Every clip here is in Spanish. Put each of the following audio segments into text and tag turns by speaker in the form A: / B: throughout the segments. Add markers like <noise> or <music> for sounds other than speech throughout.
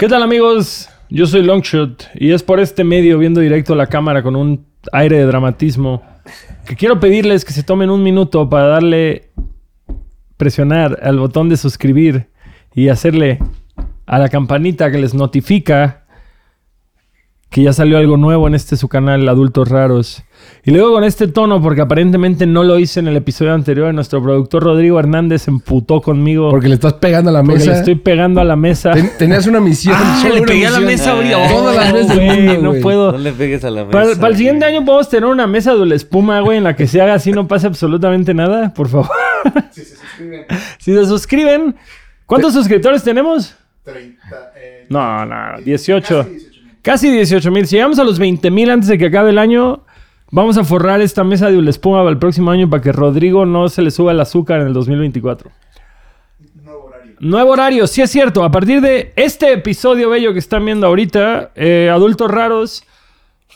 A: ¿Qué tal amigos? Yo soy Longshot y es por este medio viendo directo a la cámara con un aire de dramatismo que quiero pedirles que se tomen un minuto para darle presionar al botón de suscribir y hacerle a la campanita que les notifica que ya salió algo nuevo en este su canal Adultos Raros. Y luego con este tono, porque aparentemente no lo hice en el episodio anterior, nuestro productor Rodrigo Hernández se emputó conmigo.
B: Porque le estás pegando a la
A: porque
B: mesa.
A: le estoy pegando a la mesa.
B: Ten- tenías una misión.
A: Ah, le pegué a la mesa ahorita.
B: Todas las veces del
A: güey,
B: mundo,
A: no puedo.
C: No le pegues a la mesa.
A: Para, para el siguiente año podemos tener una mesa de la espuma, güey, en la que se haga así, no pase absolutamente nada, por favor.
D: Si se suscriben, <laughs>
A: Si se suscriben, ¿cuántos suscriptores tenemos?
D: 30. eh,
A: No, no, 18.
D: Casi 18 mil.
A: Casi 18 mil. Si llegamos a los 20 mil antes de que acabe el año, vamos a forrar esta mesa de la espuma para el próximo año para que Rodrigo no se le suba el azúcar en el 2024.
D: Nuevo horario.
A: Nuevo horario, sí es cierto. A partir de este episodio bello que están viendo ahorita, eh, Adultos Raros,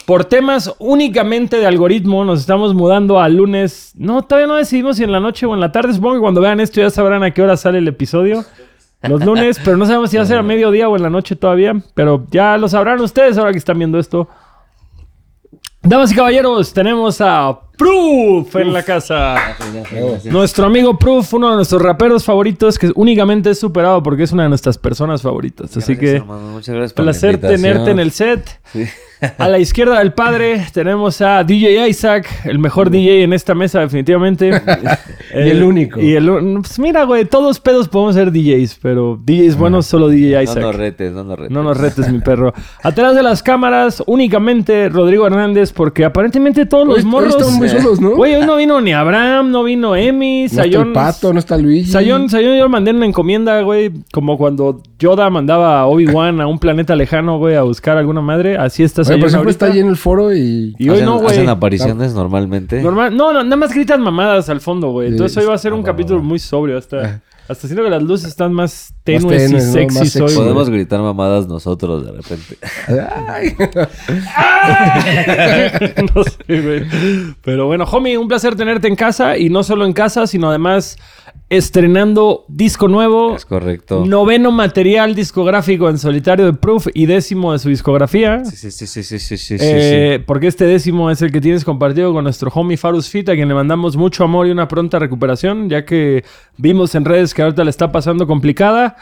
A: por temas únicamente de algoritmo, nos estamos mudando a lunes. No, todavía no decidimos si en la noche o en la tarde. Supongo que cuando vean esto ya sabrán a qué hora sale el episodio. Los lunes, pero no sabemos si va a ser a mediodía o en la noche todavía. Pero ya lo sabrán ustedes ahora que están viendo esto. Damas y caballeros, tenemos a Proof en la casa. Nuestro amigo Proof, uno de nuestros raperos favoritos, que únicamente es superado porque es una de nuestras personas favoritas. Así que,
C: Muchas gracias por la
A: placer tenerte en el set.
C: Sí.
A: A la izquierda del padre tenemos a DJ Isaac, el mejor DJ en esta mesa, definitivamente. <laughs>
B: Y el único.
A: Y el, pues mira, güey, todos pedos podemos ser DJs, pero DJs buenos solo DJ
C: No
A: Isaac.
C: nos retes, no nos retes.
A: No nos retes, mi perro. Atrás de las cámaras, únicamente Rodrigo Hernández, porque aparentemente todos los
B: Hoy- hoy
A: morros.
B: están muy solos, ¿no?
A: Güey, hoy no vino ni Abraham, no vino Emi,
B: No está el pato, no está Luigi.
A: Sayón, Sayón, yo le mandé una encomienda, güey. Como cuando Yoda mandaba a Obi-Wan a un planeta lejano, güey, a buscar alguna madre. Así está
B: Oye, por ejemplo,
A: ahorita.
B: está ahí en el foro y...
A: Y hoy
C: ¿Hacen,
A: no, güey.
C: ¿Hacen apariciones normalmente?
A: Normal, no, no, nada más gritan mamadas al fondo, güey. Entonces
B: Sí.
A: hoy va a ser un
C: Ah,
A: capítulo muy sobrio. Hasta,
B: Ah.
A: hasta siento que las luces están más tenues,
B: tenues,
A: y
B: ¿no?
A: sexys
B: Más
A: hoy.
B: sexy.
A: güey.
C: Podemos gritar mamadas nosotros de repente.
B: Ay. <laughs>
A: no sé, güey. Pero bueno, homie, un placer tenerte en casa. Y no solo en casa, sino además estrenando disco nuevo.
C: Es correcto.
A: Noveno material discográfico en solitario de Proof y décimo de su discografía.
C: Sí, sí, sí, sí, sí, sí, sí,
A: Eh, Porque este décimo es el que tienes compartido con nuestro homie Farus Fit, a quien le mandamos mucho amor y una pronta recuperación, ya que vimos en redes que ahorita le está pasando complicada.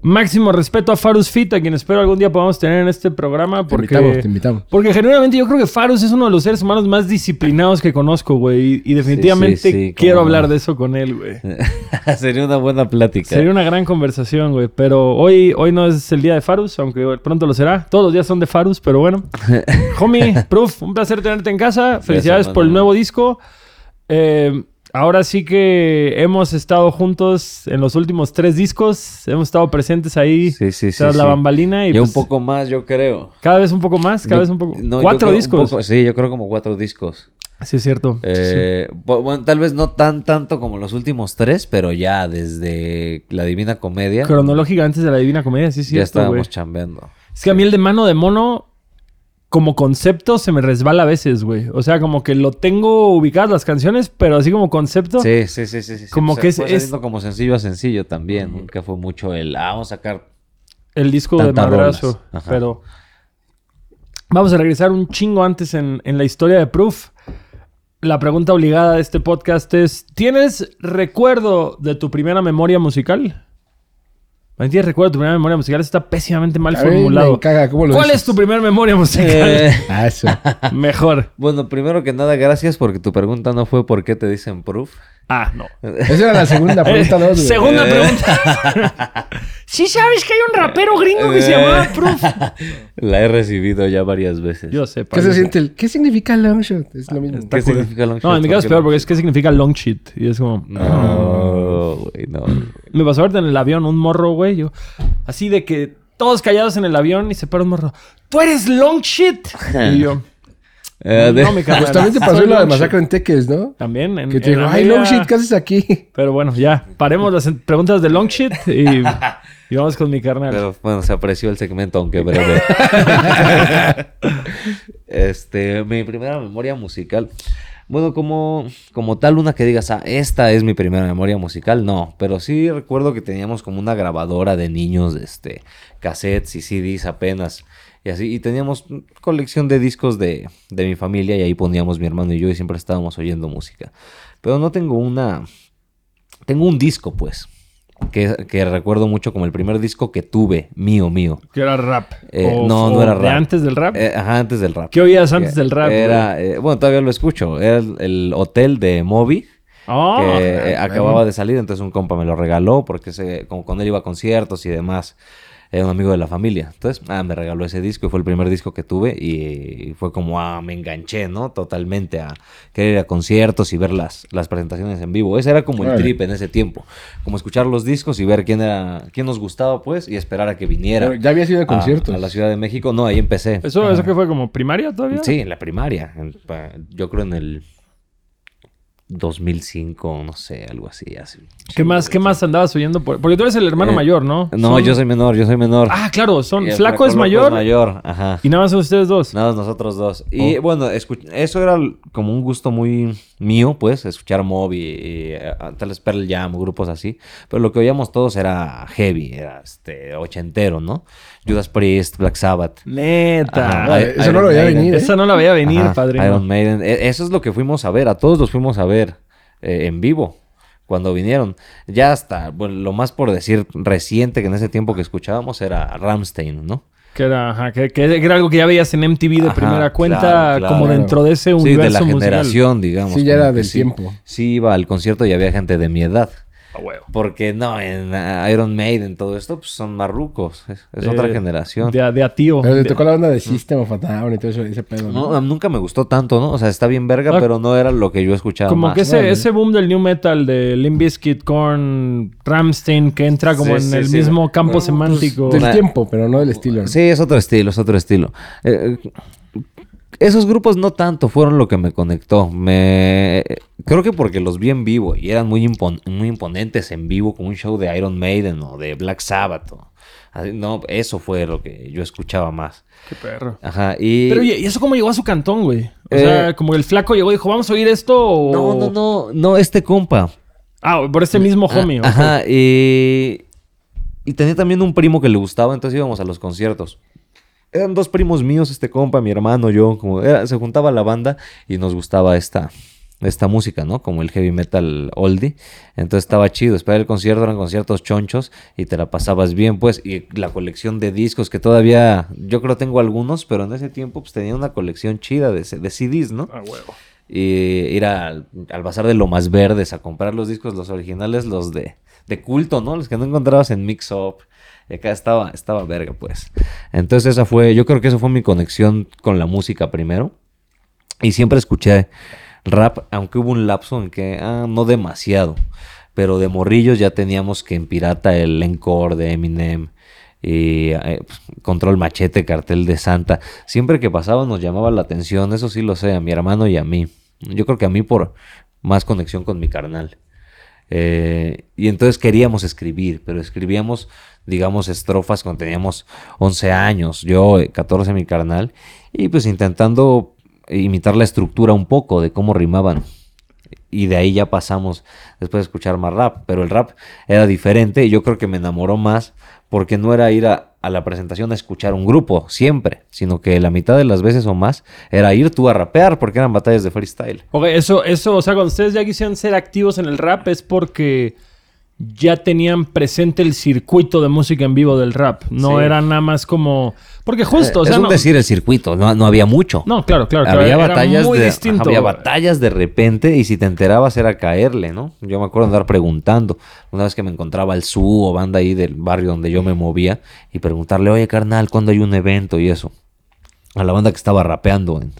A: Máximo respeto a Farus Fit, a quien espero algún día podamos tener en este programa.
B: Te
A: Porque,
B: invitamos, te invitamos.
A: porque genuinamente yo creo que Farus es uno de los seres humanos más disciplinados que conozco, güey. Y, y definitivamente
C: Sí, sí, sí,
A: quiero hablar de eso con él, güey. <laughs> <laughs>
C: Sería una buena plática.
A: Sería una gran conversación, güey. Pero hoy, hoy no es el día de Farus, aunque pronto lo será. Todos los días son de Farus, pero bueno. <laughs> Homie, Proof, un placer tenerte en casa. Felicidades por el nuevo disco. Eh, ahora sí que hemos estado juntos en los últimos tres discos. Hemos estado presentes ahí
C: Sí, sí, sí.
A: tras la bambalina. Y
C: Yo
A: pues,
C: un poco más, yo creo.
A: Cada vez un poco más, cada
C: Yo-
A: vez un poco.
C: no,
A: Cuatro
C: un
A: discos.
C: poco- sí, yo creo como cuatro discos.
A: Sí, es cierto.
C: Eh, bu- Bueno, tal vez no tan tanto como los últimos tres, pero ya desde La Divina Comedia
A: Cronológica antes de la Divina Comedia, sí, es
C: ya estábamos chambeando.
A: Es que a mí el de mano de mono, como concepto, se me resbala a veces, güey. O sea, como que lo tengo ubicadas las canciones, pero así como concepto.
C: Sí, sí, sí, sí. sí.
A: Como que es- es-
C: como sencillo a sencillo también. Nunca fue mucho el, ah, vamos a sacar.
A: El disco de madrazo. Pero vamos a regresar un chingo antes en, en la historia de Proof. La pregunta obligada de este podcast es: ¿Tienes recuerdo de tu primera memoria musical? ¿Tienes recuerdo de tu primera memoria musical? Eso está pésimamente mal
B: me
A: formulado.
B: caga, ¿cómo lo
A: ¿Cuál
B: dices?
A: es tu primera memoria musical?
C: Eh, <laughs>
B: Ah, eso. <laughs>
A: Mejor.
C: bueno, primero que nada, gracias porque tu pregunta no fue por qué te dicen proof.
A: Ah, no. <laughs>
B: Esa era la segunda pregunta, ¿no?
A: Eh, segunda pregunta. sí sabes que hay un rapero gringo que se llamaba Proof.
C: La he recibido ya varias veces.
A: Yo sé.
B: ¿Qué se siente el... ¿Qué significa long-shot? Es lo mismo.
A: Está
C: ¿Qué significa long
A: No,
C: shot?
A: en mi caso es
C: ¿Por qué
A: peor porque es que significa long shit. Y es como...
C: No, güey, no.
A: Me pasó ahorita en el avión un morro, güey. Yo, así de que todos callados en el avión y se para un morro. ¡Tú eres long shit! <laughs> Y yo...
C: Eh, de-
A: No, mi carnal.
B: Pues también te pasó lo de masacre en Teques, ¿no?
A: También. En,
B: Que te digo,
A: la
B: ay,
A: media-
B: long shit, ¿qué haces aquí?
A: Pero bueno, ya. Paremos las preguntas de long shit y, <laughs> y vamos con mi carnal.
C: Pero bueno, se apreció el segmento, aunque breve. <laughs> este, mi primera memoria musical. Bueno, como, como tal, una que digas, ah, esta es mi primera memoria musical, no. Pero sí recuerdo que teníamos como una grabadora de niños, este, cassettes y CDs apenas. Y así, y teníamos colección de discos de, de mi familia y ahí poníamos mi hermano y yo y siempre estábamos oyendo música. Pero no tengo una... Tengo un disco, pues, que, que recuerdo mucho como el primer disco que tuve, mío, mío.
A: Que era rap.
C: Eh,
A: O-
C: no, no era
A: de
C: rap.
A: antes del rap.
C: Eh, ajá, antes del rap.
A: ¿Qué oías antes del rap?
C: Era, eh, bueno, todavía lo escucho. Era el, el hotel de Moby.
A: Oh,
C: que acababa de salir, entonces un compa me lo regaló porque se, como con él iba a conciertos y demás. Era un amigo de la familia. Entonces, ah, me regaló ese disco y fue el primer disco que tuve y fue como, ah, me enganché, ¿no? Totalmente a querer ir a conciertos y ver las, las presentaciones en vivo. Ese era como el trip en ese tiempo. Como escuchar los discos y ver quién era, quién nos gustaba, pues, y esperar a que viniera.
B: Pero ya había sido de
C: a-
B: conciertos.
C: A, la Ciudad de México. No, ahí empecé.
A: ¿Eso, ¿Eso que fue como primaria todavía?
C: Sí, en la primaria. en- yo creo en el 2005, no sé, algo así. así.
A: ¿Qué más, ¿Qué más andabas oyendo? Por- Porque tú eres el hermano
C: Eh,
A: mayor, ¿no?
C: No,
A: Son-
C: yo soy menor, yo soy menor.
A: Ah, claro, son...
C: Y el
A: Flaco es mayor
C: mayor, ajá.
A: y nada más son ustedes dos.
C: Nada, más nosotros dos. Y
A: Oh.
C: bueno, eso era como un gusto muy mío, pues, escuchar Moby, y, eh, tal vez Pearl Jam, grupos así. Pero lo que oíamos todos era heavy, era este ochentero, ¿no? Judas Priest, Black Sabbath.
A: Neta.
C: Ajá,
B: Ah,
C: I-
B: eso no lo veía
C: Maiden.
B: venir, ¿eh?
A: Esa no la veía venir,
C: Ajá,
A: padrino.
C: Iron Maiden. E- Eso es lo que fuimos a ver. A todos los fuimos a ver eh, en vivo cuando vinieron. Ya hasta, bueno, lo más por decir reciente que en ese tiempo que escuchábamos era Ramstein, ¿no?
A: Que era, ajá, que, que era algo que ya veías en MTV de
C: Ajá,
A: primera cuenta,
C: claro, claro.
A: como dentro de ese
C: Sí,
A: universo
C: de la
A: musical.
C: generación, digamos.
B: Sí, ya era del
C: sí-
B: tiempo.
C: Sí, iba al concierto y había gente de mi edad.
A: A huevo.
C: Porque no, en ah, Iron Maiden, todo esto, pues son marrucos. Es, es
A: De-
C: otra generación.
A: De, a- de a tío.
B: Pero le tocó la banda de System of a Down y todo eso, ese pedo.
C: No,
B: ¿no?
C: nunca me gustó tanto, ¿no? O sea, está bien verga,
A: Ah.
C: pero no era lo que yo escuchaba
A: como
C: más.
A: que ese, ese boom del new metal de Limp Bizkit, Korn, Ramstein, que entra como
C: Sí,
A: en
C: sí,
A: el
C: sí.
A: mismo campo
B: Pues,
A: semántico.
B: Del tiempo, pero no del estilo. ¿no?
C: Sí, es otro estilo, es otro estilo. Eh, eh, esos grupos no tanto fueron lo que me conectó. Me creo que porque los vi en vivo y eran muy, impon- muy imponentes en vivo, como un show de Iron Maiden o de Black Sabbath. o- así, no, eso fue lo que yo escuchaba más.
A: Qué perro.
C: Ajá, y
A: Pero oye, ¿y eso cómo llegó a su cantón, güey? O
C: Eh,
A: sea, como el flaco llegó y dijo, ¿vamos a oír esto o...?
C: no, no, no, no este compa.
A: Ah, por este mismo homie.
C: Ah. Ajá, y, y tenía también un primo que le gustaba, entonces íbamos a los conciertos. Eran dos primos míos, este compa, mi hermano, yo, como era- se juntaba la banda y nos gustaba esta, esta música, ¿no? Como el heavy metal oldie. Entonces estaba chido, esperar el concierto, eran conciertos chonchos y te la pasabas bien, pues, y la colección de discos que todavía, yo creo tengo algunos, pero en ese tiempo pues tenía una colección chida de, de CDs, ¿no?
A: Ah, huevo.
C: y ir al, al bazar de Lomas Verdes a comprar los discos, los originales, los de, de culto, ¿no? Los que no encontrabas en Mix Up. Y acá estaba, estaba verga, pues. Entonces esa fue, yo creo que esa fue mi conexión con la música primero. Y siempre escuché rap, aunque hubo un lapso en que, ah, no demasiado. Pero de morrillos ya teníamos que en pirata el encore de Eminem. Y eh, pues, Control Machete, Cartel de Santa. Siempre que pasaba nos llamaba la atención, eso sí lo sé, a mi hermano y a mí. Yo creo que a mí por más conexión con mi carnal. Eh, y entonces queríamos escribir, pero escribíamos, digamos, estrofas cuando teníamos 11 años, yo eh, 14 mi carnal, y pues intentando imitar la estructura un poco de cómo rimaban. Y de ahí ya pasamos después de escuchar más rap, pero el rap era diferente y yo creo que me enamoró más porque no era ir a, la presentación a escuchar un grupo siempre, sino que la mitad de las veces o más era ir tú a rapear porque eran batallas de freestyle.
A: Ok, eso, eso, o sea, cuando ustedes ya quisieron ser activos en el rap es porque ya tenían presente el circuito de música en vivo del rap. No
C: Sí.
A: era nada más como... Porque justo, o
C: Eh,
A: sea,
C: es un
A: no,
C: decir el circuito, no, no había mucho.
A: no, claro, claro, claro,
C: había
A: era
C: batallas
A: muy
C: de
A: distinto.
C: había batallas de repente y si te enterabas era caerle, ¿no? Yo me acuerdo andar preguntando una vez que me encontraba el SU o banda ahí del barrio donde yo me movía y preguntarle, "Oye, carnal, ¿cuándo hay un evento?" y eso. A la banda que estaba rapeando en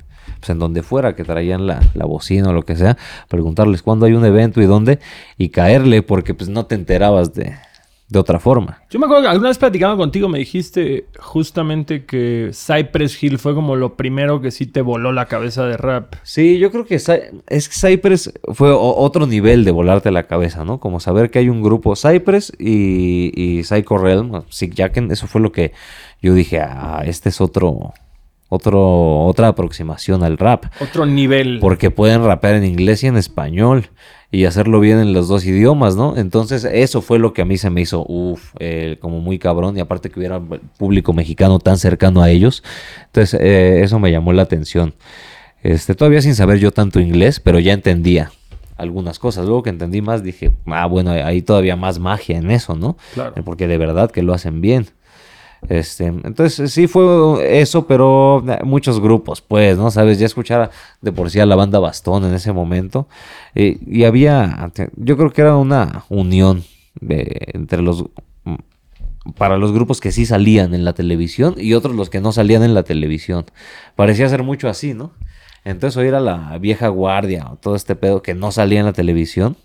C: pues en donde fuera que traían la, la bocina o lo que sea, preguntarles cuándo hay un evento y dónde y caerle porque pues no te enterabas de, de otra forma.
A: Yo me acuerdo que alguna vez platicando contigo me dijiste justamente que Cypress Hill fue como lo primero que sí te voló la cabeza de rap.
C: Sí, yo creo que es que Cypress fue otro nivel de volarte la cabeza, ¿no? Como saber que hay un grupo Cypress y, y Psycho Realm, Sick Jacken, eso fue lo que yo dije, ah, este es otro, otro, otra aproximación al rap.
A: Otro nivel.
C: Porque pueden rapear en inglés y en español y hacerlo bien en los dos idiomas, ¿no? Entonces eso fue lo que a mí se me hizo, uff, como muy cabrón y aparte que hubiera público mexicano tan cercano a ellos. Entonces eh, eso me llamó la atención. Este, todavía sin saber yo tanto inglés, pero ya entendía algunas cosas. Luego que entendí más dije, ah, bueno, hay todavía más magia en eso, ¿no?
A: Claro.
C: Porque de verdad que lo hacen bien. Este, entonces sí fue eso, pero muchos grupos, pues, ¿no? Sabes, ya escuchar de por sí a la banda Bastón en ese momento. eh, y había, yo creo que era una unión de, entre los, mm, para los grupos que sí salían en la televisión y otros los que no salían en la televisión. Parecía ser mucho así, ¿no? Entonces oír a la vieja guardia o todo este pedo que no salía en la televisión,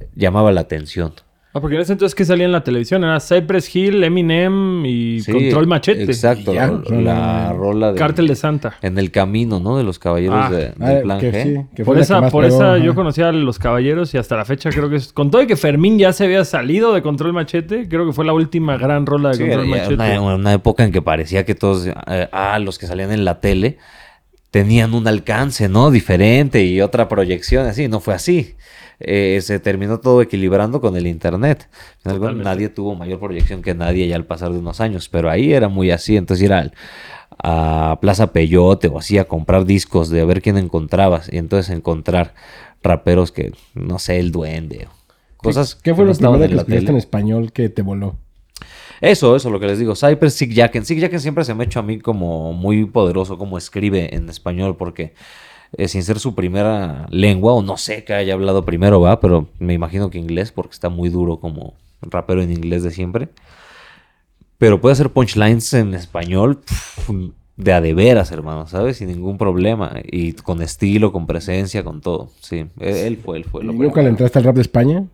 C: eh, llamaba la atención.
A: Ah, porque en ese entonces que salía en la televisión era Cypress Hill, Eminem y
C: Sí,
A: Control Machete.
C: Exacto,
B: ya,
C: la,
B: no.
C: rola de...
A: Cártel de Santa.
C: En el camino, ¿no? De los caballeros
A: Ah,
C: de,
B: Ah,
C: del plan
B: que
C: G.
B: sí, que fue
A: Por esa, por
B: pegó,
A: esa
B: ajá.
A: yo conocía a los caballeros y hasta la fecha creo que es. Con todo y que Fermín ya se había salido de Control Machete, creo que fue la última gran rola de
C: Sí,
A: Control Machete.
C: una, una época en que parecía que todos, eh, ah, los que salían en la tele, tenían un alcance, ¿no? Diferente y otra proyección, así. No fue así. Eh, se terminó todo equilibrando con el internet.
A: Totalmente.
C: nadie tuvo mayor proyección que nadie ya al pasar de unos años, pero ahí era muy así. Entonces ir al- a Plaza Peyote o así a comprar discos de a ver quién encontrabas y entonces encontrar raperos que, no sé, el duende. Cosas
B: ¿Qué
C: que
B: fue
C: no
B: lo
C: estaban
B: primero que
C: en
B: español que te voló?
C: Eso, eso, lo que les digo. Cypress, Sig Jacken. Sig Jacken siempre se me ha hecho a mí como muy poderoso como escribe en español porque eh, sin ser su primera lengua, o no sé que haya hablado primero, va, pero me imagino que inglés porque está muy duro como rapero en inglés de siempre. Pero puede hacer punchlines en español de a de veras, hermano, ¿sabes? Sin ningún problema. Y con estilo, con presencia, con todo. Sí, él, él fue, él fue.
B: ¿Y
C: lo
B: nunca le entraste al rap de España?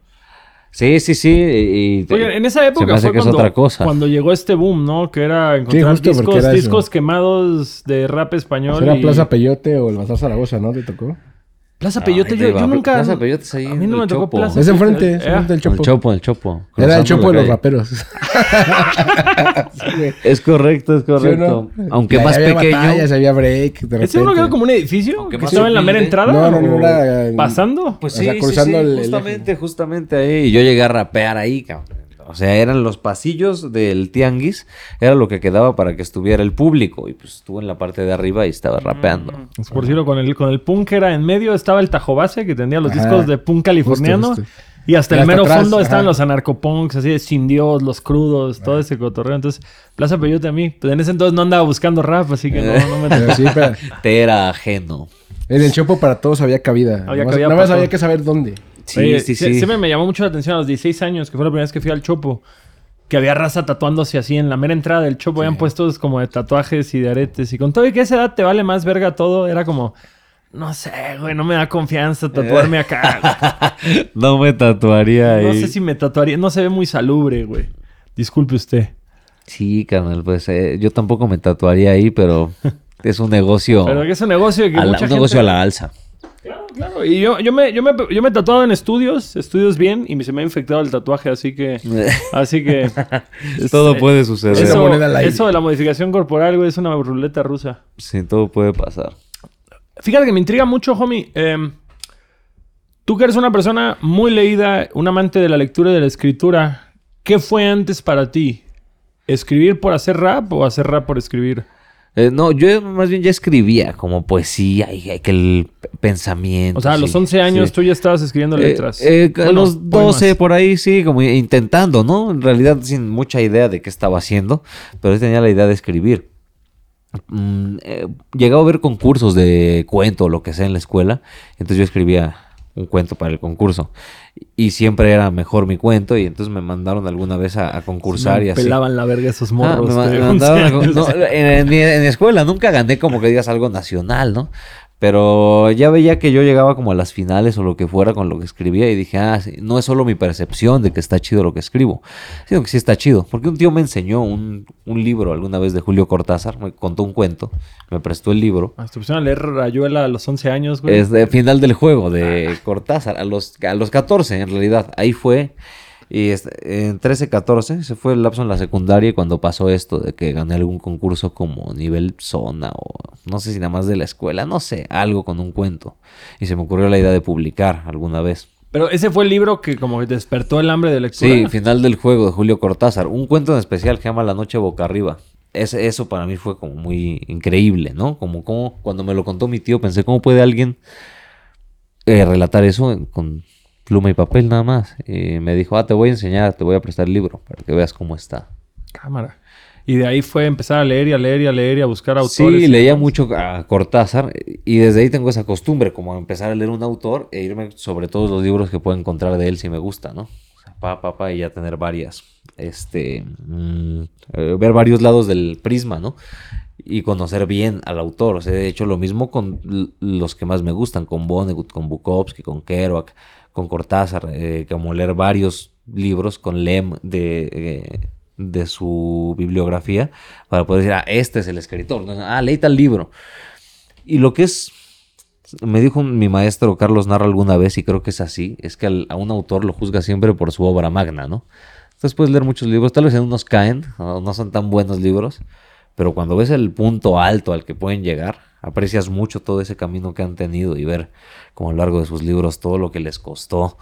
C: Sí, sí, sí. Y, y-
A: Oye, en esa
C: se
A: época
C: me hace
A: fue
C: que es
A: cuando,
C: otra cosa.
A: cuando llegó este boom, ¿no? Que era encontrar
B: justo porque
A: discos,
B: era
A: discos quemados de rap español.
B: Pues era
A: y-
B: Plaza Peyote o el Bazar Zaragoza, ¿no? ¿Te tocó?
A: Plaza Peyote, yo, yo nunca.
C: Plaza Peyote es ahí
A: a mí no me
C: el
A: tocó
C: Chopo.
A: Plaza
B: Es enfrente, es
A: Era-
B: enfrente del
C: El
B: Chopo.
C: Chopo, el Chopo.
B: Era el Chopo de los raperos. <laughs> Sí.
C: Es correcto, es
B: ¿Sí o
C: correcto.
B: no?
C: Aunque
B: Y ahí
C: más
B: había
C: pequeño.
B: batallas, había break, de
A: ¿Ese uno quedó como un edificio?
C: Aunque
A: ¿Que estaba en la mera entrada?
B: No, no, no,
A: ¿O
B: era
A: ¿Pasando?
C: Pues
B: O
C: sí,
B: sea,
C: sí,
B: cruzando
C: sí,
B: el- el
C: justamente, justamente ahí. Y yo llegué a rapear ahí, cabrón. O sea, eran los pasillos del tianguis, era lo que quedaba para que estuviera el público. Y pues estuve en la parte de arriba y estaba rapeando.
A: Pues, Por decirlo, con el, con el punk era en medio, estaba el Tajo Base, que tenía los
B: Ajá.
A: discos de punk californiano.
B: Justo, justo.
A: Y hasta
B: Y
A: el
B: hasta
A: mero
B: atrás,
A: fondo estaban los anarcopunks, así de Sin Dios, los crudos, todo ese cotorreo. Entonces, Plaza Peyote a mí. Pues en ese entonces no andaba buscando rap, así que no, no me <laughs>
B: Pero sí, pero
C: Te era ajeno.
B: en el Chopo para todos había cabida.
A: Había
B: Nada más-
A: cabida
B: Nada más había que saber dónde.
C: Sí,
A: Oye,
C: sí, sí.
A: Siempre me llamó mucho la atención a los 16 años, que fue la primera vez que fui al Chopo. Que había raza tatuándose así en la mera entrada del Chopo. Habían puestos como de tatuajes y de aretes. Y con todo y que a esa edad te vale más verga todo, era como... No sé, güey, no me da confianza tatuarme acá. <laughs>
C: No me tatuaría ahí.
A: No sé si me tatuaría. No se ve muy salubre, güey. Disculpe usted.
C: Sí, carnal, pues eh, yo tampoco me tatuaría ahí, pero es un negocio,
A: Pero es un negocio que
C: a la,
A: mucha
C: un negocio
A: gente-
C: a la alza.
A: Claro, claro. Y yo, yo, me, yo, me, yo me he tatuado en estudios, estudios bien, y se me ha infectado el tatuaje, así que... <laughs> Así que...
C: todo
A: este,
C: puede suceder.
A: Eso de la modificación corporal, güey, es una ruleta rusa.
C: Sí, todo puede pasar.
A: Fíjate que me intriga mucho, homie. em, tú que eres una persona muy leída, un amante de la lectura y de la escritura, ¿qué fue antes para ti? ¿Escribir por hacer rap o hacer rap por escribir?
C: Eh, no, yo más bien ya escribía como poesía y que el pensamiento.
A: O sea, a los
C: sí,
A: 11 años
C: sí.
A: tú ya estabas escribiendo
C: Eh,
A: letras.
C: eh, a
A: Bueno,
C: los
A: poemas.
C: 12 por ahí, sí, como intentando, ¿no? En realidad sin mucha idea de qué estaba haciendo, pero tenía la idea de escribir. Mm, eh, llegaba a ver concursos de cuento o lo que sea en la escuela, entonces yo escribía un cuento para el concurso y siempre era mejor mi cuento y entonces me mandaron alguna vez a, a concursar
A: Me
C: y así.
A: pelaban la verga esos
C: Ah,
A: morros.
C: me ma-
A: de
C: me <laughs>
A: 11
C: mandaron a- no, en, en mi, en mi escuela nunca gané como que digas algo nacional, ¿no? Pero ya veía que yo llegaba como a las finales o lo que fuera con lo que escribía y dije, ah, sí, no es solo mi percepción de que está chido lo que escribo, sino que sí está chido. Porque un tío me enseñó un, un libro alguna vez de Julio Cortázar, me contó un cuento, me prestó el libro.
A: Ah, Te pusieron a leer Rayuela a los 11 años, güey.
C: Es de final del juego de Cortázar, a los, a los 14 en realidad. Ahí fue. Y en 13, 14, se fue el lapso en la secundaria y cuando pasó esto de que gané algún concurso como nivel zona o no sé si nada más de la escuela, no sé, algo con un cuento. Y se me ocurrió la idea de publicar alguna vez.
A: Pero ese fue el libro que como que despertó el hambre de lectura.
C: Sí, final del juego de Julio Cortázar. Un cuento en especial que se llama La Noche Boca Arriba. Ese- eso para mí fue como muy increíble, ¿no? Como, como cuando me lo contó mi tío, pensé, ¿cómo puede alguien eh, relatar eso con pluma y papel nada más? Y me dijo, ah, te voy a enseñar, te voy a prestar el libro para que veas cómo está.
A: Cámara. Y de ahí fue empezar a leer y a leer y a leer y a buscar autores.
C: Sí, leía mucho a Cortázar y desde ahí tengo esa costumbre, como empezar a leer un autor e irme sobre todos los libros que puedo encontrar de él si me gusta, ¿no? O sea, pa, pa, pa, y ya tener varias, este, mm, eh, ver varios lados del prisma, ¿no? Y conocer bien al autor. O sea, he hecho lo mismo con los que más me gustan, con Vonnegut, con Bukowski, con Kerouac, con Cortázar, eh, como leer varios libros con Lem de, eh, de su bibliografía para poder decir, ah, este es el escritor. ¿no? Ah, leí tal libro. Y lo que es, me dijo mi maestro Carlos Narra alguna vez, y creo que es así, es que a un autor lo juzga siempre por su obra magna, ¿no? Entonces puedes leer muchos libros, tal vez en unos caen, no son tan buenos libros, pero cuando ves el punto alto al que pueden llegar, aprecias mucho todo ese camino que han tenido y ver como a lo largo de sus libros todo lo que les costó,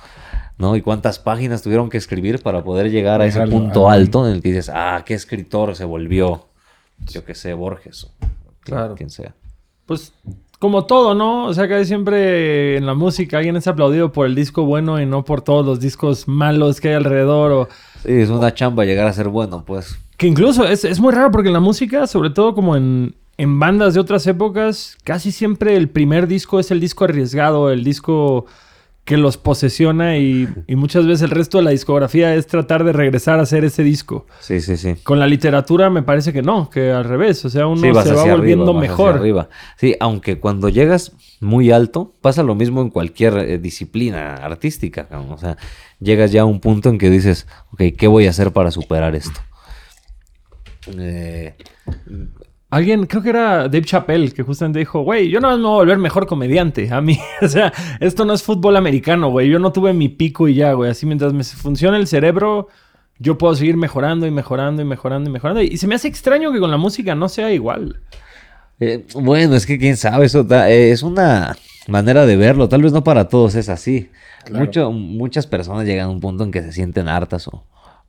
C: ¿no? Y cuántas páginas tuvieron que escribir para poder llegar a ese punto alto en el que dices, ah, qué escritor se volvió, yo que sé, Borges o
A: Claro.
C: quien sea.
A: Pues como todo, ¿no? O sea, que siempre en la música alguien es aplaudido por el disco bueno y no por todos los discos malos que hay alrededor. O...
C: Sí, es una chamba llegar a ser bueno, pues.
A: Que incluso es, es muy raro porque en la música, sobre todo como en, en bandas de otras épocas, casi siempre el primer disco es el disco arriesgado, el disco que los posesiona y, y muchas veces el resto de la discografía es tratar de regresar a hacer ese disco.
C: Sí, sí, sí.
A: Con la literatura me parece que no, que al revés, o sea, uno
C: Sí,
A: se va volviendo
C: arriba,
A: mejor.
C: arriba. Sí, aunque cuando llegas muy alto, pasa lo mismo en cualquier eh, disciplina artística. O sea, llegas ya a un punto en que dices, ok, ¿qué voy a hacer para superar esto? Eh,
A: Alguien, creo que era Dave Chappelle, que justamente dijo, güey, yo no me voy a volver mejor comediante. A mí, <laughs> o sea, esto no es fútbol americano, güey. Yo no tuve mi pico y ya, güey. Así mientras me funciona el cerebro, yo puedo seguir mejorando y mejorando y mejorando y mejorando. Y se me hace extraño que con la música no sea igual.
C: eh, bueno, es que quién sabe, eso da- eh, es una manera de verlo. Tal vez no para todos es así.
B: Claro.
C: Mucho- muchas personas llegan a un punto en que se sienten hartas o,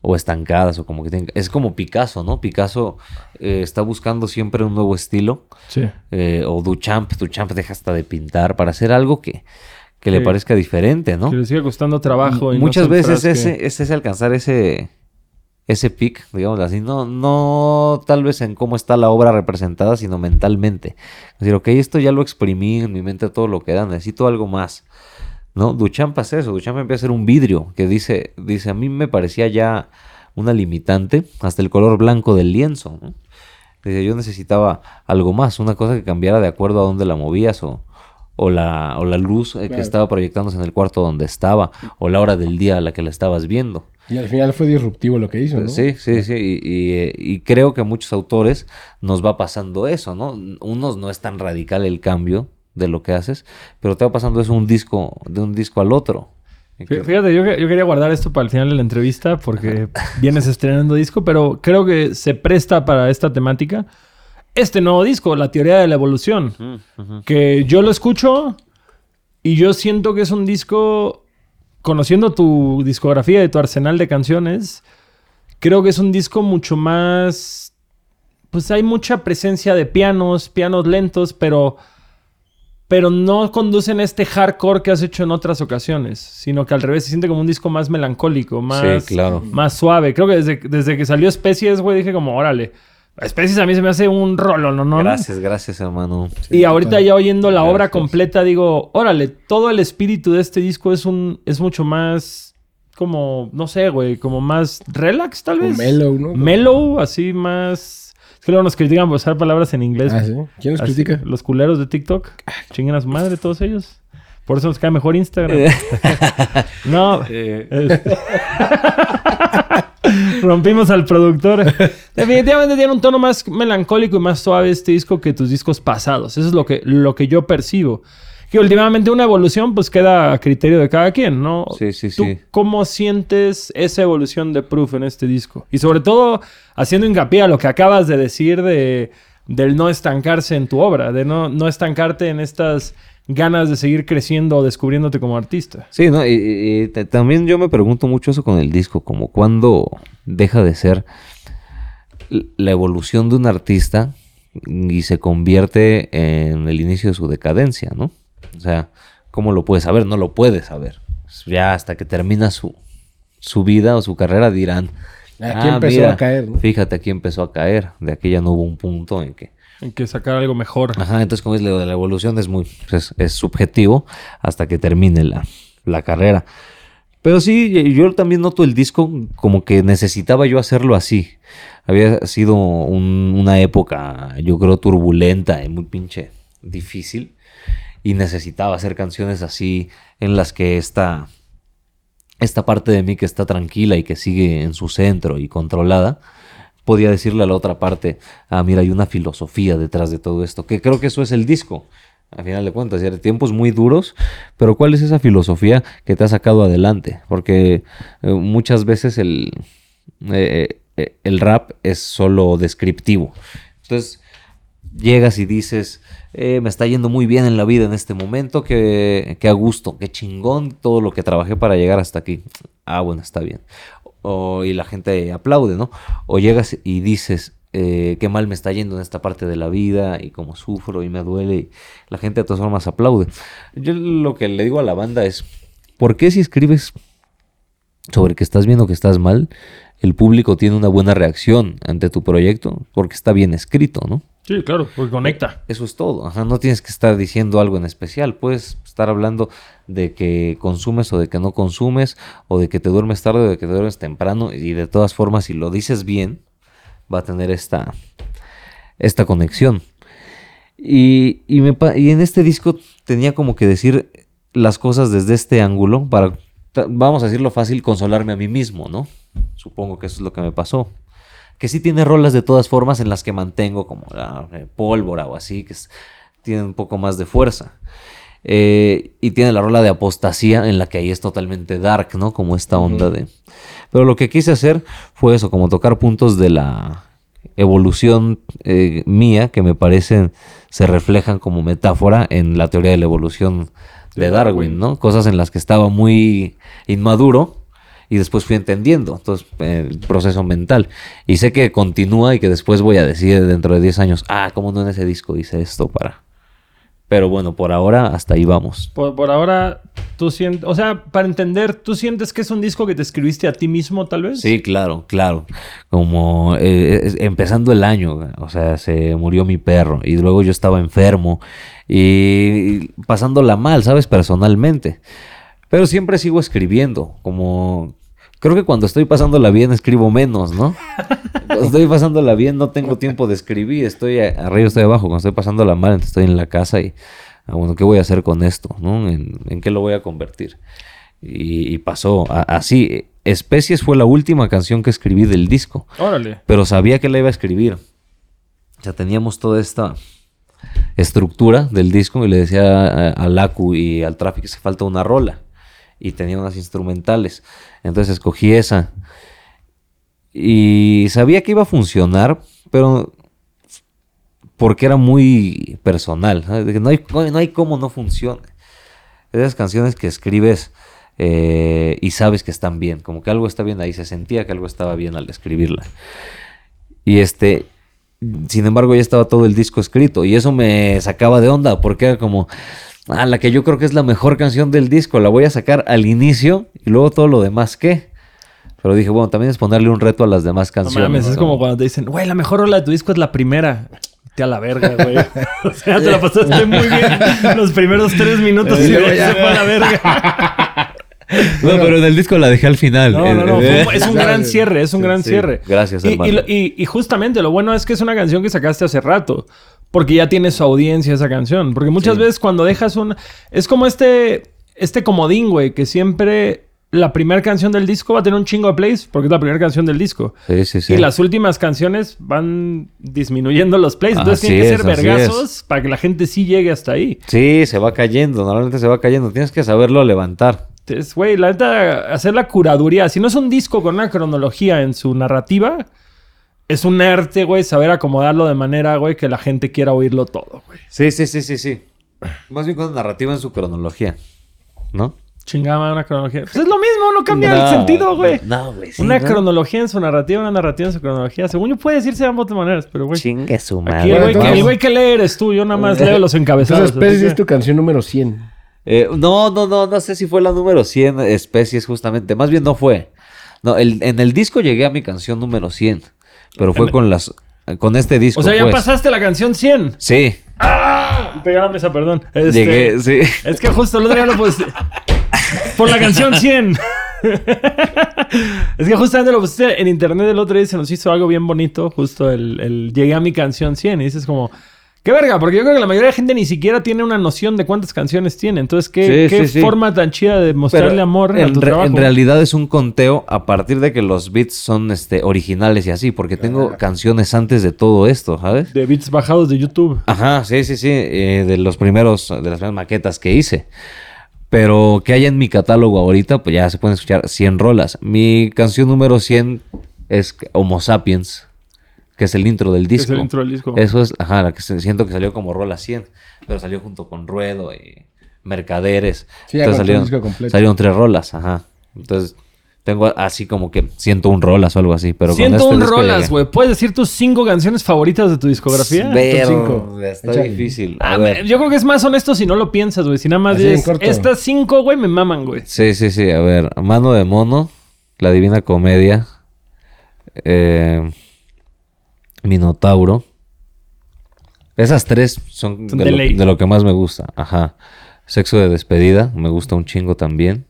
C: o estancadas o como que tienen- es como Picasso, ¿no? Picasso eh, está buscando siempre un nuevo estilo.
A: Sí.
C: eh, o Duchamp, Duchamp deja hasta de pintar para hacer algo que, que le
A: Sí.
C: parece diferente, ¿no?
A: Que le sigue costando trabajo. y
C: Muchas veces
A: enfrasque.
C: ese, es ese alcanzar ese, ese pic, digamos así, no, no tal vez en cómo está la obra representada, sino mentalmente. Es decir, ok, esto ya lo exprimí en mi mente todo lo que da, necesito algo más. ¿No? Duchamp hace eso, Duchamp empieza a hacer un vidrio que dice, dice, a mí me parecía ya una limitante hasta el color blanco del lienzo. ¿no? Dice, yo necesitaba algo más, una cosa que cambiara de acuerdo a dónde la movías o, o, la, o la luz eh, que
B: Claro.
C: estaba proyectándose en el cuarto donde estaba o la hora del día a la que la estabas viendo.
B: Y al final fue disruptivo lo que hizo, ¿no?
C: Sí, sí, sí. Y, y, eh, y creo que a muchos autores nos va pasando eso, ¿no? Unos no es tan radical el cambio de lo que haces, pero te va pasando eso un disco, de un disco al otro.
A: Fíjate, yo, que- yo quería guardar esto para el final de la entrevista porque <laughs> vienes estrenando disco, pero creo que se presta para esta temática. Este nuevo disco, La teoría de la evolución, que yo lo escucho y yo siento que es un disco, conociendo tu discografía y tu arsenal de canciones, creo que es un disco mucho más, pues hay mucha presencia de pianos, pianos lentos, pero pero no conducen a este hardcore que has hecho en otras ocasiones, sino que al revés se siente como un disco más melancólico, más,
C: Sí, claro.
A: más suave. Creo que desde, desde que salió Especies, güey, dije como, órale, Especies a mí se me hace un rolo, ¿no? ¿no?
C: Gracias, gracias, hermano.
B: Sí,
A: Y ahorita ya oyendo la obra completa digo, órale, todo el espíritu de este disco es un es mucho más como, no sé, güey, como más relax tal
B: O
A: vez.
B: mellow, ¿no?
A: Mellow, así más... Es que luego nos critican por usar palabras en inglés.
B: Ah, ¿sí? ¿Quién nos
A: Así,
B: critica?
A: Los culeros de TikTok. Chinguen a su madre todos ellos. Por eso nos cae mejor Instagram. <laughs> no. es- <laughs> Rompimos al productor. Definitivamente tiene un tono más melancólico y más suave este disco que tus discos pasados. Eso es lo que, lo que yo percibo. Que últimamente una evolución pues queda a criterio de cada quien, ¿no?
C: Sí, sí,
A: ¿Tú
C: sí.
A: cómo sientes esa evolución de Proof en este disco? Y sobre todo haciendo hincapié a lo que acabas de decir de, del no estancarse en tu obra, de no, no estancarte en estas ganas de seguir creciendo o descubriéndote como artista.
C: Sí, ¿no? Y, y- también yo me pregunto mucho eso con el disco, como cuándo deja de ser la evolución de un artista y se convierte en el inicio de su decadencia, ¿no? O sea, ¿cómo lo puedes saber? No lo puedes saber. Ya hasta que termina su, su vida o su carrera dirán.
B: Aquí
C: "Ah,
B: empezó
C: mira,
B: a caer, ¿no?
C: Fíjate, aquí empezó a caer. De aquí ya no hubo un punto en que
A: Hay que sacar algo mejor.
C: Ajá, entonces como es lo de la evolución es muy es, es subjetivo hasta que termine la, la carrera. Pero sí, yo también noto el disco como que necesitaba yo hacerlo así. Había sido un- una época, yo creo, turbulenta y muy pinche difícil. Y necesitaba hacer canciones así en las que esta, esta parte de mí que está tranquila y que sigue en su centro y controlada, podía decirle a la otra parte, ah, mira, hay una filosofía detrás de todo esto, que creo que eso es el disco. A final de cuentas, ya de tiempos muy duros, pero ¿cuál es esa filosofía que te ha sacado adelante? Porque eh, muchas veces el, eh, eh, el rap es solo descriptivo. Entonces, llegas y dices, eh, me está yendo muy bien en la vida en este momento, que, a gusto, que chingón todo lo que trabajé para llegar hasta aquí. Ah, bueno, está bien. O, y la gente aplaude, ¿no? O llegas y dices, eh, qué mal me está yendo en esta parte de la vida y cómo sufro y me duele. Y la gente de todas formas aplaude. Yo lo que le digo a la banda es, ¿por qué si escribes sobre que estás bien o que estás mal, el público tiene una buena reacción ante tu proyecto? Porque está bien escrito, ¿no?
A: Sí, claro, porque conecta.
C: Eso es todo. No tienes que estar diciendo algo en especial. Puedes estar hablando de que consumes o de que no consumes, o de que te duermes tarde o de que te duermes temprano. Y de todas formas, si lo dices bien, va a tener esta, esta conexión. Y, y, en este disco tenía como que decir las cosas desde este ángulo para, vamos a decirlo fácil, consolarme a mí mismo, ¿no? Supongo que eso es lo que me pasó. Que sí tiene rolas de todas formas en las que mantengo como la eh, pólvora o así, que es- tienen un poco más de fuerza. Eh, y tiene la rola de apostasía en la que ahí es totalmente dark, ¿no? Como esta onda de... Pero lo que quise hacer fue eso, como tocar puntos de la evolución eh, mía que me parecen se reflejan como metáfora en la teoría de la evolución de Darwin, ¿no? Cosas en las que estaba muy inmaduro y después fui entendiendo, entonces eh, el proceso mental. Y sé que continúa y que después voy a decir dentro de 10 años, ah, ¿cómo no en ese disco hice esto para... Pero bueno, por ahora hasta ahí vamos.
A: Por, por ahora, tú sientes, o sea, para entender, ¿tú sientes que es un disco que te escribiste a ti mismo, tal vez?
C: Sí, claro, claro. Como eh, empezando el año, o sea, se murió mi perro y luego yo estaba enfermo y pasándola mal, ¿sabes? Personalmente. Pero siempre sigo escribiendo, como... Creo que cuando estoy pasándola bien escribo menos, ¿no? Cuando estoy pasándola bien no tengo tiempo de escribir, estoy arriba, estoy abajo. Cuando estoy pasándola mal, entonces estoy en la casa y, ah, bueno, ¿qué voy a hacer con esto? ¿no? ¿En, en qué lo voy a convertir? Y, y pasó a- así. Especies fue la última canción que escribí del disco,
A: Órale.
C: pero sabía que la iba a escribir. O sea, teníamos toda esta estructura del disco y le decía a, a Laku y al Traffic que se falta una rola y tenía unas instrumentales. Entonces escogí esa y sabía que iba a funcionar, pero porque era muy personal. no, hay, no, no hay cómo no funcione. Esas canciones que escribes eh, y sabes que están bien, como que algo está bien ahí, se sentía que algo estaba bien al escribirla. Y este, sin embargo, ya estaba todo el disco escrito y eso me sacaba de onda porque era como, ah, la que yo creo que es la mejor canción del disco, la voy a sacar al inicio y luego todo lo demás, ¿qué? Pero dije, bueno, también es ponerle un reto a las demás
A: No
C: canciones.
A: mames, es
C: ¿no?
A: como cuando te dicen, güey, la mejor rola de tu disco es la primera. Te a la verga, güey. <laughs> o sea, te la pasaste <laughs> muy bien los primeros tres minutos y luego se fue a la verga. <laughs>
C: No, pero en el disco la dejé al final.
A: No, no, no. Es un gran cierre, es un gran
C: sí.
A: cierre.
C: Gracias,
A: y,
C: hermano.
A: y justamente lo bueno es que es una canción que sacaste hace rato. Porque ya tiene su audiencia esa canción. Porque muchas
C: Sí.
A: veces cuando dejas un... Es como este... Este comodín, güey, que siempre la primera canción del disco va a tener un chingo de plays porque es la primera canción del disco.
C: Sí, sí, sí.
A: Y las últimas canciones van disminuyendo los plays. Entonces
C: Así
A: tienen que
C: es,
A: ser vergazos para que la gente sí llegue hasta ahí.
C: Sí, se va cayendo, normalmente se va cayendo. Tienes que saberlo levantar.
A: Entonces, güey, la neta, hacer la curaduría. Si no es un disco con una cronología en su narrativa, es un arte, güey, saber acomodarlo de manera, güey, que la gente quiera oírlo todo, güey.
C: Sí, sí, sí, sí, sí. Más bien con narrativa en su cronología, ¿no?
A: Chingada una cronología. Pues es lo mismo, no cambia el sentido, güey.
C: No, güey. sí,
A: una
C: ¿no?
A: cronología en su narrativa, una narrativa en su cronología. Según yo puede decirse de ambas maneras, pero, güey.
C: Chingue su
A: Aquí
C: madre.
A: el güey, el güey que lee eres tú, yo nada más leo los encabezados.
B: Entonces,
A: así
B: es tu canción número 100.
C: Eh, no, no, no, no sé si fue la número 100 especies justamente. Más bien no fue. No, el- en el disco llegué a mi canción número 100. Pero fue con las... Con este disco,
A: O sea, ya
C: pues.
A: pasaste la canción 100.
C: Sí,
A: Pegué la mesa, perdón. Este,
C: llegué, sí.
A: Es que justo el otro día lo puse. Por la canción 100. es que justamente lo pusiste en internet el otro día y se nos hizo algo bien bonito. Justo el, el llegué a mi canción 100. Y dices como, qué verga, porque yo creo que la mayoría de gente ni siquiera tiene una noción de cuántas canciones tiene. Entonces, qué,
C: Sí,
A: qué
C: sí, sí.
A: forma tan chida de mostrarle
C: Pero
A: amor a
C: en,
A: tu
C: re-
A: trabajo.
C: en realidad es un conteo a partir de que los beats son este, originales y así, porque tengo canciones antes de todo esto, ¿sabes?
A: De beats bajados de YouTube.
C: Ajá, sí, sí, sí, eh, de los primeros, de las primeras maquetas que hice. Pero que haya en mi catálogo ahorita, pues ya se pueden escuchar 100 rolas. Mi canción número 100 es Homo Sapiens, que es el intro del
A: Es
C: disco.
A: el intro del disco.
C: Eso es, ajá, la que siento que salió como rola 100, pero salió junto con Ruedo y Mercaderes.
B: Sí,
C: Entonces salieron,
B: disco completo.
C: salieron tres rolas, ajá. Entonces tengo así como que 101 rolas o algo así, pero con
A: 101
C: este disco
A: rolas, güey. ¿Puedes decir tus cinco canciones favoritas de tu discografía?
C: Pero
B: cinco.
C: está
B: Échale.
C: difícil. A
A: Ah,
C: ver.
A: yo creo que es más honesto si no lo piensas, güey. Si nada más dices, estas cinco, güey, me maman, güey.
C: Sí, sí, sí. A ver, Mano de Mono, La Divina Comedia, eh, Minotauro. Esas tres son
A: Son
C: de,
A: de
C: lo,
A: ley.
C: de lo que más me gusta. Ajá. Sexo de despedida, me gusta un chingo también.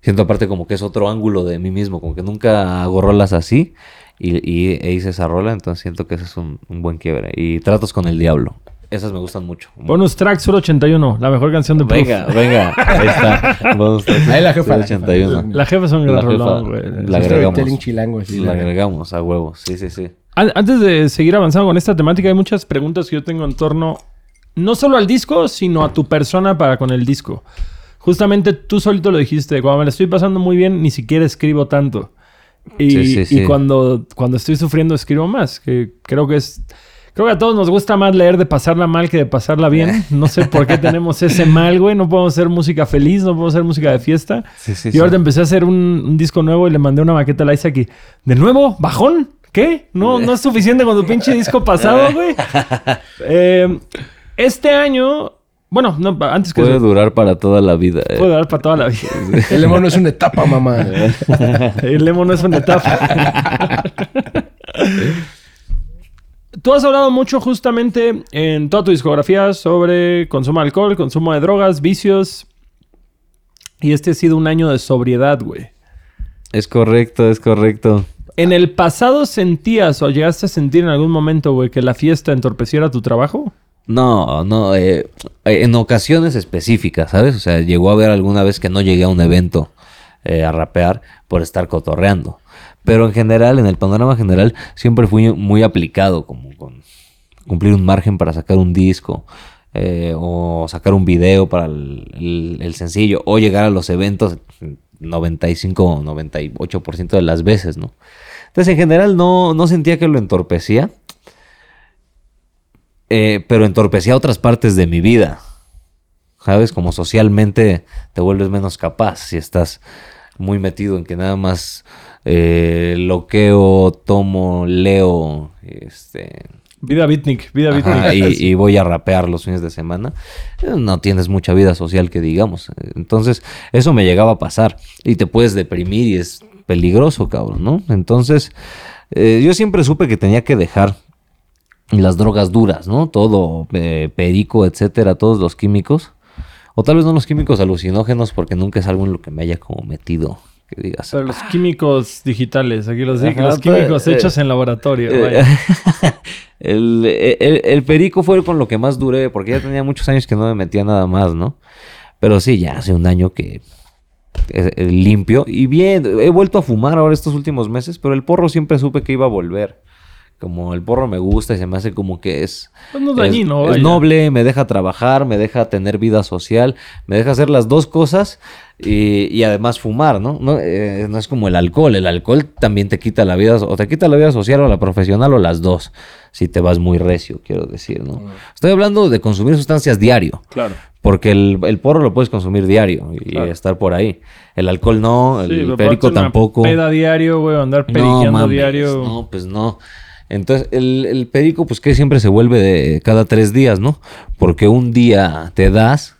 C: Siento aparte como que es otro ángulo de mí mismo, como que nunca hago rolas así y, y- e hice esa rola, entonces siento que ese es un, un buen quiebre. Y Tratos con el Diablo, esas me gustan mucho.
A: Bonus track Sur 81, la mejor canción de Proof.
C: Venga, venga, ahí está. <laughs> Bonus track,
B: Ahí la jefa, la jefa.
C: 81.
A: La jefa es un
C: La
A: gran
C: jefa,
A: rolón, güey.
C: la agregamos. La agregamos a huevos, sí, sí, sí.
A: An- Antes de seguir avanzando con esta temática, hay muchas preguntas que yo tengo en torno no solo al disco, sino a tu persona para con el disco. Justamente tú solito lo dijiste, cuando me la estoy pasando muy bien, ni siquiera escribo tanto. Y,
C: Sí, sí, sí.
A: y cuando, cuando estoy sufriendo, escribo más. Que creo que es. Creo que a todos nos gusta más leer de pasarla mal que de pasarla bien. No sé por qué <laughs> tenemos ese mal, güey. No podemos hacer música feliz, no podemos hacer música de fiesta. Y ahorita empecé a hacer un, un disco nuevo y le mandé una maqueta a Isaac y... ¿De nuevo? ¿Bajón? ¿Qué? ¿No, no es suficiente con tu pinche disco pasado, güey? <laughs> Eh, este año... Bueno, no, antes que
C: Puede
A: eso,
C: durar para toda la vida. eh.
A: puede dar para toda la vida. <laughs>
B: El lemón no es una etapa, mamá. <laughs>
A: El emo no es una etapa. Tú has hablado mucho justamente en toda tu discografía sobre consumo de alcohol, consumo de drogas, vicios. Y este ha sido un año de sobriedad, güey.
C: Es correcto, es correcto.
A: ¿En el pasado sentías o llegaste a sentir en algún momento, güey, que la fiesta entorpeciera tu trabajo?
C: No, no, eh, eh, en ocasiones específicas, ¿sabes? O sea, llegó a haber alguna vez que no llegué a un evento eh, a rapear por estar cotorreando. Pero en general, en el panorama general, siempre fui muy aplicado, como con cumplir un margen para sacar un disco, o sacar un video para el sencillo, o llegar a los eventos 95 o 98% de las veces, ¿no? Entonces, en general, no, no sentía que lo entorpecía. Eh, pero entorpecía otras partes de mi vida. ¿Sabes? Como socialmente te vuelves menos capaz si estás muy metido en que nada más eh, loqueo, tomo, leo, este,
A: Vida beatnik, vida
C: ajá, y, <laughs> y voy a rapear los fines de semana. eh, No tienes mucha vida social que digamos. Entonces, eso me llegaba a pasar. Y te puedes deprimir y es peligroso, cabrón, ¿no? Entonces, eh, yo siempre supe que tenía que dejar las drogas duras, ¿no? Todo, eh, perico, etcétera, todos los químicos. O tal vez no los químicos alucinógenos, porque nunca es algo en lo que me haya como metido, que digas.
A: Pero los químicos digitales, aquí los,
C: Ajá,
A: los
C: pues,
A: químicos
C: eh,
A: hechos en laboratorio.
C: Eh,
A: vaya. <laughs>
C: el, el- el perico fue con lo que más duré, porque ya tenía muchos años que no me metía nada más, ¿no? Pero sí, ya hace un año que eh, eh, limpio y bien. He vuelto a fumar ahora estos últimos meses, pero el porro siempre supe que iba a volver. Como el porro me gusta y se me hace como que es,
A: Pues no es
C: es-
A: dañino,
C: es
A: vaya.
C: noble, me deja trabajar, me deja tener vida social, me deja hacer las dos cosas y, y además fumar, ¿no? No, Eh, no es como el alcohol. El alcohol también te quita la vida, o te quita la vida social o la profesional o las dos, si te vas muy recio, quiero decir, ¿no? Estoy hablando de consumir sustancias diario.
A: Claro.
C: Porque el, el porro lo puedes consumir diario y
A: Claro.
C: estar por ahí. El alcohol no, el
A: Sí,
C: perico
A: aparte una
C: tampoco.
A: Peda diario, güey, andar
C: No,
A: periqueando
C: mames,
A: diario.
C: No, pues no. Entonces, el, el perico, pues que siempre se vuelve de cada tres días, ¿no? Porque un día te das,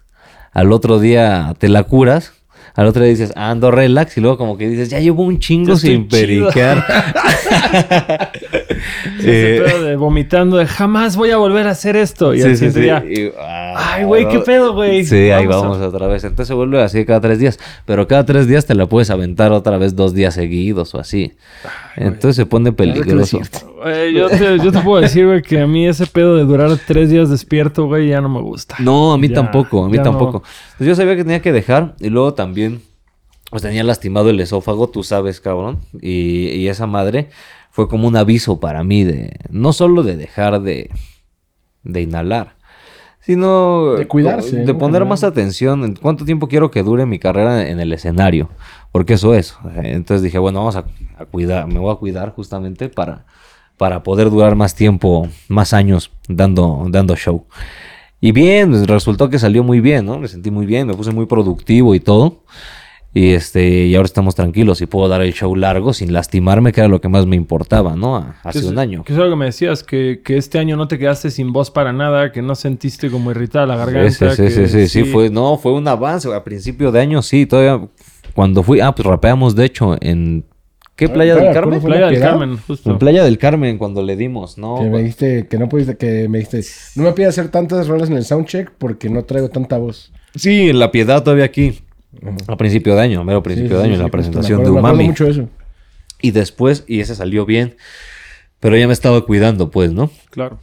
C: al otro día te la curas, al otro día dices, "Ah, ando relax, y luego como que dices, ya llevo un chingo sin periquear. <laughs>
A: Ese
C: Eh,
A: pedo de vomitando de jamás voy a volver a hacer esto. Y
C: Sí,
A: al
C: sí,
A: siguiente
C: sí.
A: día,
C: Y, ah,
A: Ay, güey, qué pedo, güey.
C: Sí, ahí
A: Vamos a-
C: vamos otra vez. Entonces se vuelve así cada tres días. Pero cada tres días te la puedes aventar otra vez dos días seguidos o así. Entonces se pone peligroso.
A: Güey, yo, te, yo te puedo decir, güey, que a mí ese pedo de durar tres días despierto, güey, ya no me gusta.
C: No, a mí
A: Ya,
C: tampoco, a mí tampoco.
A: no.
C: Entonces yo sabía que tenía que dejar y luego también pues tenía lastimado el esófago, tú sabes, cabrón. Y, y esa madre fue como un aviso para mí de no solo de dejar de, de inhalar, sino
B: De cuidarse,
C: de poner más atención en cuánto tiempo quiero que dure mi carrera en el escenario, porque eso es. Entonces dije, bueno, vamos a, a cuidar, me voy a cuidar justamente para, para poder durar más tiempo, más años dando, dando show. Y bien, pues, resultó que salió muy bien, ¿no? Me sentí muy bien, me puse muy productivo y todo. Y este, y ahora estamos tranquilos y puedo dar el show largo sin lastimarme, que era lo que más me importaba, ¿no? Hace
A: es-
C: un año.
A: Que es algo que me decías, que, que este año no te quedaste sin voz para nada, que no sentiste como irritada la garganta.
C: Sí, sí, sí, sí, sí, fue, no, fue un avance. A principio de año, sí, todavía cuando fui, ah, pues rapeamos de hecho en ¿qué
B: Ah,
C: playa del Carmen?
B: ¿cómo fue?
A: Playa del
B: Piedad?
A: Carmen, justo.
C: En Playa del Carmen cuando le dimos, ¿no?
B: Que me dijiste que no pudiste, que me dijiste, no me pidas hacer tantas rolas en el soundcheck porque no traigo tanta voz.
C: Sí, en La Piedad todavía aquí. A principio de año, mero principio
B: Sí,
C: de año,
B: sí,
C: en la presentación
B: acuerdo-
C: de Umami.
B: mucho eso.
C: Y después, y ese salió bien, pero ya me estaba cuidando, pues, ¿no?
A: Claro.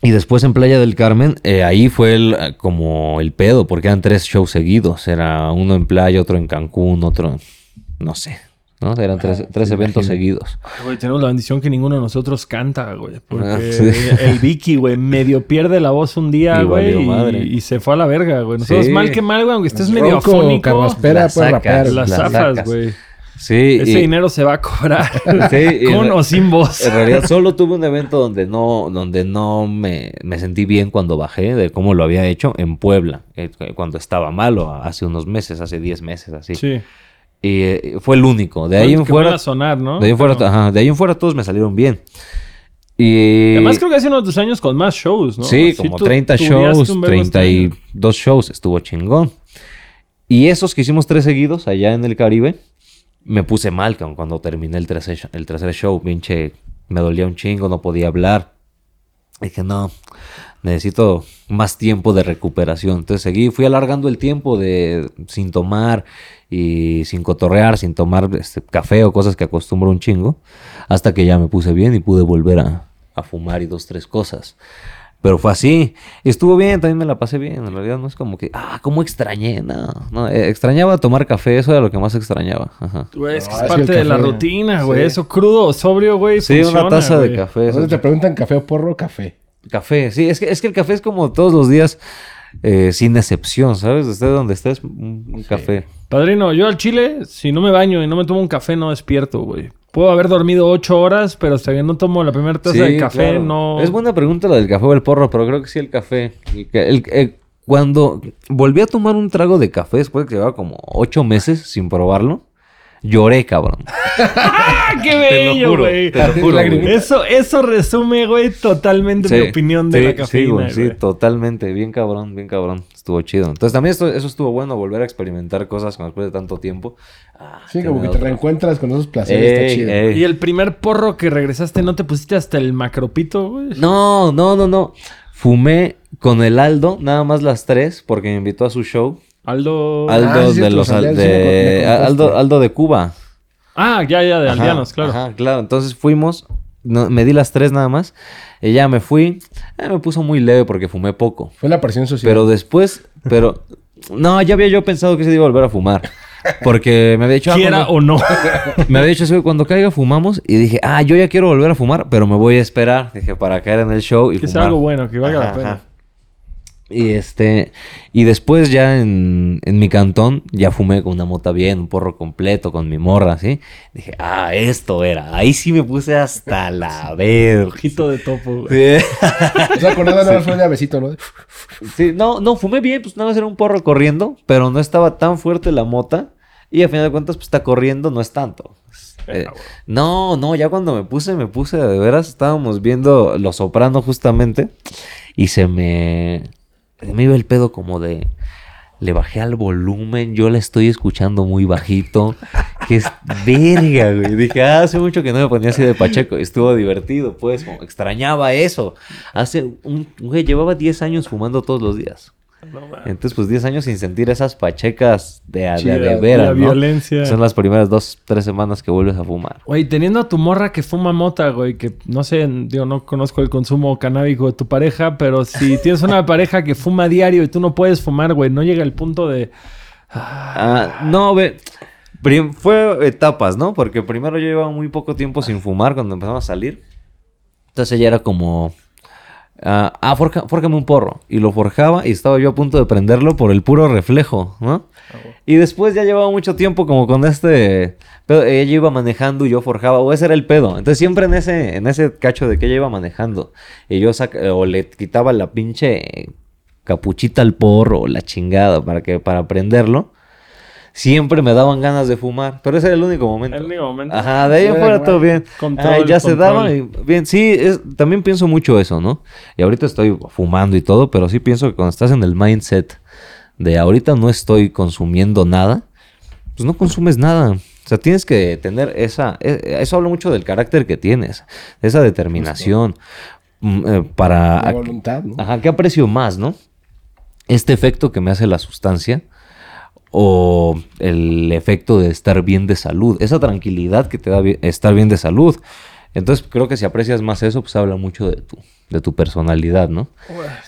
C: Y después en Playa del Carmen, eh, ahí fue el, eh, como el pedo, porque eran tres shows seguidos. Era uno en playa, otro en Cancún, otro, no sé, ¿no? Eran tres, tres
B: me
C: eventos seguidos.
A: Ay, Güey, tenemos la bendición que ninguno de nosotros canta, güey. Porque
C: Ah, sí.
A: el Vicky, güey, medio pierde la voz un día,
C: Y
A: güey.
C: valió
A: Y,
C: madre.
A: y se fue a la verga, güey. Nosotros
C: Sí.
A: mal que mal, güey, aunque estés medio afónico.
B: carraspera,
C: la
B: puede rapear.
C: sacas,
A: Las
C: la
A: zafas,
C: sacas.
A: güey.
C: Sí,
A: Ese
C: y
A: dinero se va a cobrar.
C: Sí,
A: con
C: en-
A: o sin voz.
C: en realidad solo tuve un evento donde no, donde no me, me sentí bien cuando bajé de cómo lo había hecho en Puebla, eh, cuando estaba malo, hace unos meses, hace 10 meses, así.
A: Sí.
C: Y eh, fue el único. De ahí en fuera,
A: a sonar, ¿no?
C: de ahí en fuera,
A: Pero-
C: ajá, de ahí en fuera todos me salieron bien. Y
A: Además, creo que hace uno de tus años con más shows, ¿no?
C: Sí, como
A: tú
C: 30
A: tuneaste
C: shows,
A: un verbo este año.
C: 32 shows, estuvo chingón. Y esos que hicimos tres seguidos allá en el Caribe, me puse mal cuando terminé el tercer, el tercer show, pinche, me dolía un chingo, no podía hablar. Dije, no, necesito más tiempo de recuperación. Entonces seguí, fui alargando el tiempo de sin tomar y sin cotorrear, sin tomar este, café o cosas que acostumbro un chingo, hasta que ya me puse bien y pude volver a, a fumar y dos, tres cosas. Pero fue así. Estuvo bien, también me la pasé bien. En realidad no es como que, ah, cómo extrañé. No, no eh, extrañaba tomar café, eso era lo que más extrañaba. Ajá.
A: Güey, es que
B: No,
A: es parte de la rutina, güey.
B: Sí.
A: Eso crudo sobrio, güey.
C: Sí, una taza de café.
B: Entonces te preguntan café o porro, café.
C: Café, sí, es que, es que el café es como todos los días, eh, sin excepción, ¿sabes? Estés donde estés, un, un café.
A: Padrino, yo al chile, si no me baño y no me tomo un café, no despierto, güey. Puedo haber dormido ocho horas, pero hasta que no tomo la primera taza
C: Sí,
A: de café,
C: claro.
A: no...
C: Es buena pregunta la del café o el porro, pero creo que sí el café. El que- el- eh, cuando volví a tomar un trago de café después de que llevaba como ocho meses sin probarlo, lloré, cabrón. <laughs>
A: ¡Ah, qué
C: Te lo
A: bello,
C: juro,
A: güey!
C: te lo juro.
A: Eso, eso resume, güey, totalmente mi opinión de
C: sí,
A: la
C: sí,
A: cafeína,
C: güey, sí,
A: güey.
C: totalmente. Bien cabrón, bien cabrón. Estuvo chido. Entonces también esto- eso estuvo bueno, volver a experimentar cosas después de tanto tiempo. Ah,
B: Sí, como que te reencuentras con esos placeres,
C: Ey,
B: está chido.
C: ey.
A: Y el primer porro que regresaste, ¿no te pusiste hasta el macropito, güey?
C: No, no, no, no. Fumé con el Aldo, nada más las tres, porque me invitó a su show.
A: Aldo...
C: Aldo
B: Ah, sí,
C: de los
B: sea,
C: de. Aldo, Aldo de Cuba.
A: Ah, ya, ya, de
C: Ajá,
A: aldeanos, claro.
C: Ajá, claro. Entonces fuimos, no, me di las tres nada más. Y ya me fui. Eh, me puso muy leve porque fumé poco.
B: Fue la presión social.
C: Pero después, pero no, ya había yo pensado que se iba a volver a fumar. Porque me había dicho... ah,
A: Quiera
C: cuando-
A: o no. <laughs>
C: Me había dicho, "Sí, cuando caiga fumamos. Y dije, ah, yo ya quiero volver a fumar, pero me voy a esperar. Dije, para caer en el show y
A: que sea
C: fumar.
A: algo bueno, que valga la
C: Ajá,
A: pena.
C: Y este, y después ya en, en mi cantón, ya fumé con una mota bien, un porro completo, con mi morra, ¿sí? Dije, ah, esto era. Ahí sí me puse hasta <laughs> la verga.
A: Ojito de topo, güey.
C: Sí.
B: O sea, con nada <laughs> más fue de besito, ¿no?
C: Sí, no, no, fumé bien, pues nada más era un porro corriendo, pero no estaba tan fuerte la mota. Y al final de cuentas, pues está corriendo, no es tanto. Eh, no, no, ya cuando me puse, me puse de veras, estábamos viendo Los Soprano justamente, y se me, me iba el pedo como de, le bajé al volumen, yo la estoy escuchando muy bajito, que es verga, güey. Dije, "Ah, hace mucho que no me ponía así de Pacheco, estuvo divertido, pues, como extrañaba eso. Hace, un, güey, llevaba 10 años fumando todos los días.
A: No.
C: Entonces, pues 10 años sin sentir esas pachecas de, a- de, de
B: la
C: veras,
A: la
C: ¿no?
A: violencia.
C: Son las primeras dos, tres semanas que vuelves a fumar.
A: Güey, teniendo a tu morra que fuma mota, güey, que no sé, digo, no conozco el consumo canábico de tu pareja, pero si <laughs> tienes una pareja que fuma diario y tú no puedes fumar, güey, no llega el punto de...
C: Ah, no, ve. fue etapas, ¿no? Porque primero yo llevaba muy poco tiempo sin fumar cuando empezamos a salir. Entonces ella era como. Ah, ah, forja- fórjame un porro. Y lo forjaba y estaba yo a punto de prenderlo por el puro reflejo, ¿no? Y después ya llevaba mucho tiempo como con este... Pero ella iba manejando y yo forjaba, o ese era el pedo. Entonces siempre en ese, en ese cacho de que ella iba manejando y yo saca, o le quitaba la pinche capuchita al porro o la chingada para que para prenderlo, siempre me daban ganas de fumar. Pero ese era el único momento.
A: El único momento.
C: Ajá, de ahí
B: Sí,
C: afuera
B: bueno,
C: todo bien.
A: control,
C: Ah, ya se
A: control.
C: daba. y bien, sí, es- también pienso mucho eso, ¿no? Y ahorita estoy fumando y todo, pero sí pienso que cuando estás en el mindset de ahorita no estoy consumiendo nada, pues no consumes nada. O sea, tienes que tener esa... e- Eso habla mucho del carácter que tienes, esa determinación mm, eh, para...
B: La voluntad, ¿no?
C: Ajá, ¿qué aprecio más, no? Este efecto que me hace la sustancia o el efecto de estar bien de salud, esa tranquilidad que te da estar bien de salud. Entonces creo que si aprecias más eso, pues habla mucho de tu, de tu personalidad, ¿no?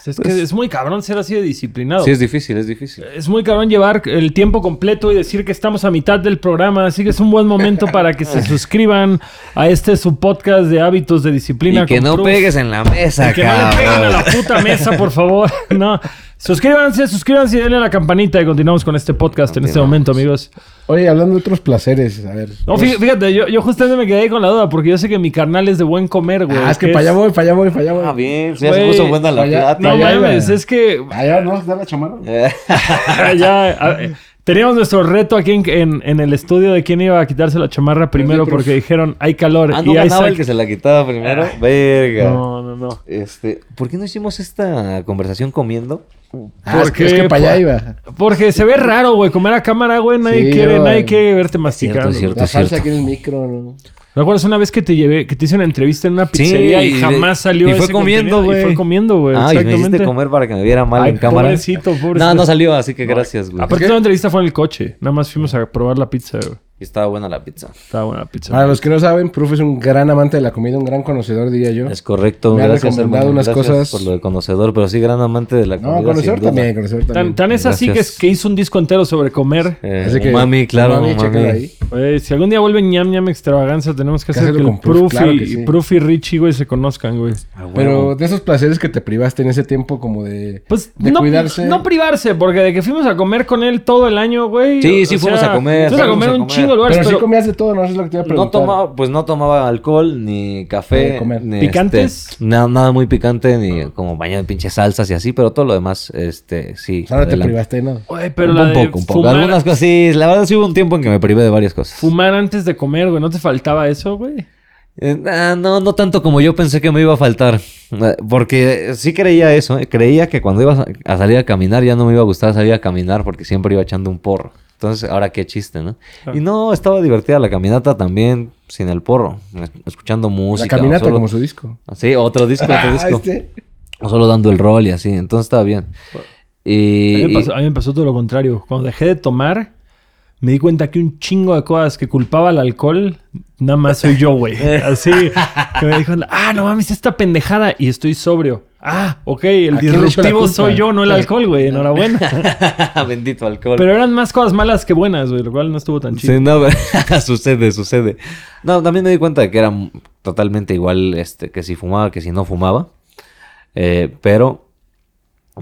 A: Es que es muy cabrón ser así de disciplinado.
C: Sí, es difícil, es difícil.
A: Es muy cabrón llevar el tiempo completo y decir que estamos a mitad del programa, así que es un buen momento para que se <laughs> suscriban a este su podcast de hábitos de disciplina.
C: Y que
A: con
C: no pegues en la mesa,
A: Que no le peguen a
C: cabrón.
A: la puta mesa, por favor. <laughs> No. Suscríbanse, suscríbanse y denle a la campanita y continuamos con este podcast en este momento, amigos.
B: Oye, hablando de otros placeres, a ver.
A: No, fí- fíjate, yo, yo justamente me quedé ahí con la duda porque yo sé que mi carnal es de buen comer, güey.
B: Ah, es que para allá voy, para allá voy, para allá voy.
C: Ah, bien, ya se puso buena la
B: vaya-
C: plática.
A: No
B: allá
A: mames, es que
B: Allá, ¿no? ¿Da la chamarra? <laughs>
C: Eh,
A: ya, a- teníamos nuestro reto aquí en, en- en el estudio de quién iba a quitarse la chamarra primero
B: sí,
A: porque dijeron hay calor
C: ah, no
A: y sac-
C: el que se la quitaba primero. Verga.
A: No, no, no.
C: Este, ¿por qué no hicimos esta conversación comiendo?
B: Ah, es que,
A: qué?
B: es que para allá
A: Por-
B: iba.
A: Porque se ve raro, güey, comer a cámara, güey, nadie
B: Sí,
A: quiere, nadie quiere verte masticando.
C: Cierto, cierto.
B: La salsa
C: cierto.
B: aquí en el micro, ¿no?
A: ¿Me acuerdas una vez que te llevé, que te hice una entrevista en una pizzería y,
C: y-
A: jamás salió
C: y fue
A: ese
C: comiendo, güey.
A: Y fue comiendo, güey,
C: Ah, y me hiciste comer para que me viera mal
A: Ay,
C: en cámara.
A: pobrecito, pobrecito. <laughs>
C: No, no salió, así que gracias, güey.
A: Aparte la entrevista fue en el coche. Nada más fuimos a probar la pizza, güey.
C: Y estaba buena la pizza.
A: Estaba buena la pizza.
B: Para los que no saben, Proof es un gran amante de la comida, un gran conocedor, diría yo.
C: Es correcto.
B: Me ha recomendado
C: hermano.
B: unas
C: Gracias
B: cosas.
C: por lo de conocedor, pero sí gran amante de la comida.
B: No, conocedor también, conocedor también.
A: Tan, tan es así que, es, que hizo un disco entero sobre comer.
C: Eh,
B: Así que,
C: mami, claro,
B: mami,
C: mami.
B: ahí.
A: Si algún día vuelve ñam ñam extravaganza, tenemos que hacer que
B: hacerlo
A: el
B: con Proof, claro
A: y,
B: que sí.
A: y Proof y Richie, güey, se conozcan, güey.
C: Ah,
B: Pero de esos placeres que te privaste en ese tiempo como de,
A: Pues
B: de
A: no,
B: cuidarse.
A: no privarse, porque de que fuimos a comer con él todo el año, güey.
C: Sí, sí, fuimos a comer,
A: Fuimos a comer un chingo de lugares,
B: pero,
A: pero,
B: sí comías de todo, no Eso es lo que te iba a
C: No
B: preguntar.
C: tomaba, pues no tomaba alcohol, ni café,
B: De comer.
C: ni
A: ¿Picantes?
C: este, nada, nada muy picante, ni como bañado en pinches salsas y así, pero todo lo demás, este, sí.
B: O sea, no te privaste de nada.
A: Güey, pero
C: un,
A: la
C: un
A: de
C: poco, un poco.
A: fumar,
C: Algunas cosas, sí, la verdad sí hubo un tiempo en que me privé de varias cosas.
A: fumar antes de comer, güey, ¿no te faltaba eso, güey?
C: Eh, no, no tanto como yo pensé que me iba a faltar. Eh, Porque sí creía eso, eh, creía que cuando iba a salir a caminar ya no me iba a gustar salir a caminar porque siempre iba echando un porro. Entonces, ahora qué chiste, ¿no?
A: Claro.
C: Y no, estaba divertida la caminata también sin el porro, es- escuchando
B: La
C: música. o
B: caminata
C: solo-
B: como su disco.
C: Sí, otro disco, otro
B: Ah,
C: disco.
B: este.
C: O solo dando el rol y así, entonces estaba bien. Y,
A: mí, a mí me pasó todo lo contrario. Cuando dejé de tomar, me di cuenta que un chingo de cosas que culpaba al alcohol, nada más soy yo, güey. <laughs> Así que me dijo, ah, no mames, esta pendejada y estoy sobrio. Ah, ok, el
B: ¿A quién le echo la
A: disruptivo soy yo, no el alcohol, güey. Enhorabuena. <laughs>
C: Bendito alcohol.
A: Pero eran más cosas malas que buenas, güey, lo cual no estuvo tan chido.
C: Sí, no, <laughs> sucede, sucede. No, también me di cuenta de que era totalmente igual este, que si fumaba que si no fumaba. Eh, pero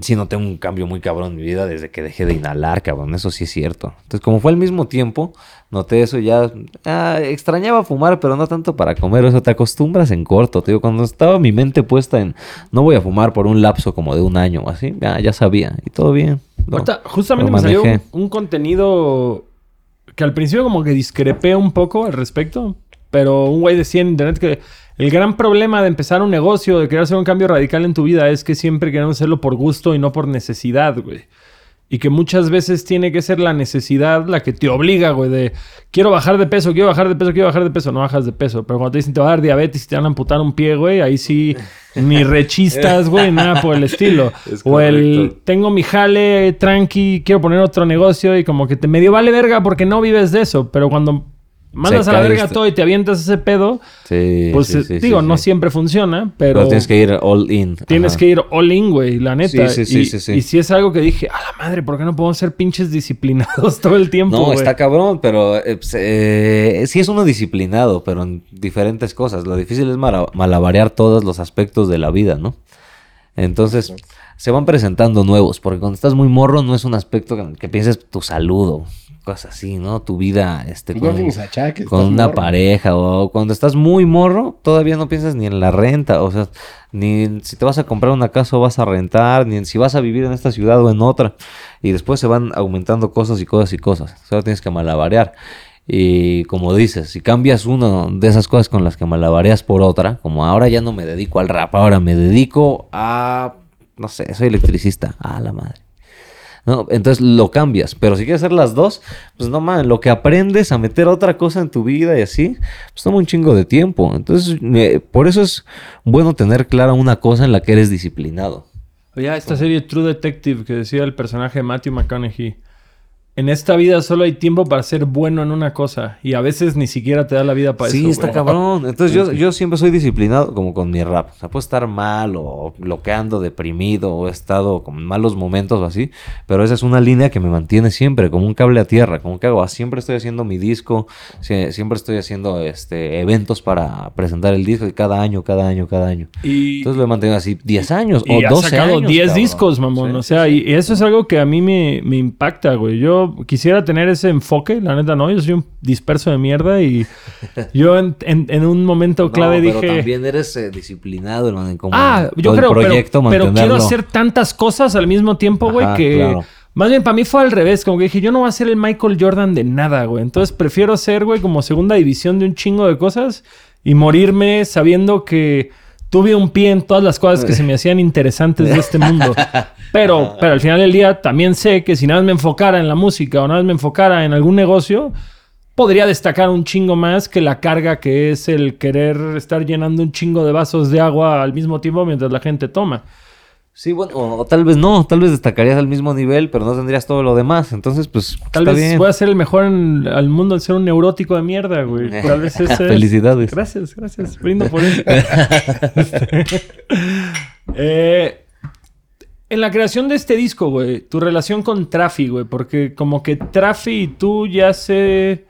C: sí noté un cambio muy cabrón en mi vida desde que dejé de inhalar, cabrón. Eso sí es cierto. Entonces, como fue al mismo tiempo, noté eso y ya. ah, extrañaba fumar, pero no tanto para comer. O sea, te acostumbras en corto. Te digo, cuando estaba mi mente puesta en no voy a fumar por un lapso como de un año o así, ya, ya sabía. Y todo bien.
A: Ahorita, justamente me salió un, un contenido que al principio como que discrepé un poco al respecto, pero un güey decía en internet que el gran problema de empezar un negocio, de querer hacer un cambio radical en tu vida, es que siempre queremos hacerlo por gusto y no por necesidad, güey. Y que muchas veces tiene que ser la necesidad la que te obliga, güey, de quiero bajar de peso, quiero bajar de peso, quiero bajar de peso. No bajas de peso. Pero cuando te dicen te va a dar diabetes y te van a amputar un pie, güey, ahí sí ni rechistas, güey, nada por el <laughs> estilo.
C: Es
A: o el tengo mi jale tranqui, quiero poner otro negocio y como que te medio vale verga porque no vives de eso. Pero cuando mandas a la verga
C: este-
A: todo y te avientas ese pedo,
C: Sí,
A: pues
C: sí,
A: eh,
C: sí,
A: digo,
C: sí,
A: no siempre funciona, pero,
C: Pero tienes que ir all in.
A: Tienes
C: Ajá.
A: que ir all in, güey, la neta.
C: Sí, sí, sí,
A: y,
C: sí, sí.
A: y si es algo que dije, a la madre, ¿por qué no podemos ser pinches disciplinados <laughs> todo el tiempo?
C: No,
A: güey?
C: está cabrón, pero eh, pues, eh, sí es uno disciplinado, pero en diferentes cosas. Lo difícil es malabarear todos los aspectos de la vida, ¿no? Entonces, se van presentando nuevos, porque cuando estás muy morro no es un aspecto que, que pienses tu salud o cosas así, ¿no? Tu vida, este, con,
B: achaques.
C: con una
B: morro.
C: pareja o cuando estás muy morro, todavía no piensas ni en la renta, o sea, ni si te vas a comprar una casa o vas a rentar, ni en si vas a vivir en esta ciudad o en otra. Y después se van aumentando cosas y cosas y cosas. Solo tienes que malabarear. Y como dices, si cambias una de esas cosas con las que malabareas por otra, como ahora ya no me dedico al rap, ahora me dedico a, no sé, soy electricista, a la madre. No, entonces lo cambias. Pero si quieres hacer las dos, pues no man, lo que aprendes a meter otra cosa en tu vida y así, pues toma un chingo de tiempo. Entonces, por eso es bueno tener clara una cosa en la que eres disciplinado.
A: Oye, esta serie True Detective que decía el personaje Matthew McConaughey. En esta vida solo hay tiempo para ser bueno en una cosa. Y a veces ni siquiera te da la vida para
C: sí,
A: eso.
C: está
A: güey.
C: cabrón. Entonces yo, yo siempre soy disciplinado como con mi rap. O sea, puedo estar mal o bloqueando, deprimido o he estado con malos momentos o así. Pero esa es una línea que me mantiene siempre como un cable a tierra. Como que hago, Ah, siempre estoy haciendo mi disco. sie- Siempre estoy haciendo este, eventos para presentar el disco. Y cada año, cada año, cada año.
A: Y,
C: Entonces lo he mantenido así 10 años
A: y
C: o
A: ha
C: 12
A: sacado
C: años.
A: 10
C: cabrón.
A: discos, mamón.
C: Sí,
A: o sea,
C: sí,
A: y y eso es algo que a mí me, me impacta, güey. Yo quisiera tener ese enfoque, la neta no. Yo soy un disperso de mierda y <laughs> yo en, en- en un momento
C: No,
A: clave
C: pero
A: dije...
C: también eres eh, disciplinado, hermano. en cómo-
A: Ah, yo
C: el
A: creo, pero-
C: proyecto,
A: pero, quiero
C: mantenerlo.
A: hacer tantas cosas al mismo tiempo, güey, que...
C: claro.
A: Más bien, para mí fue al revés. Como que dije, yo no voy a ser el Michael Jordan de nada, güey. Entonces prefiero ser, güey, como segunda división de un chingo de cosas y morirme sabiendo que tuve un pie en todas las cosas que se me <laughs> hacían interesantes de este mundo. Pero, <laughs> pero al final del día también sé que si nada más me enfocara en la música o nada más me enfocara en algún negocio, podría destacar un chingo más que la carga que es el querer estar llenando un chingo de vasos de agua al mismo tiempo mientras la gente toma.
C: Sí, bueno, o, o tal vez no, tal vez destacarías al mismo nivel, pero no tendrías todo lo demás. Entonces, pues,
A: Tal
C: está
A: vez
C: bien.
A: voy a ser el mejor en, al mundo en ser un neurótico de mierda, güey. <laughs> Tal vez ese es-
C: Felicidades.
A: Gracias, gracias. Brindo por eso. <laughs> Eh, en la creación de este disco, güey, tu relación con Trafi, güey, porque como que Trafi y tú ya se...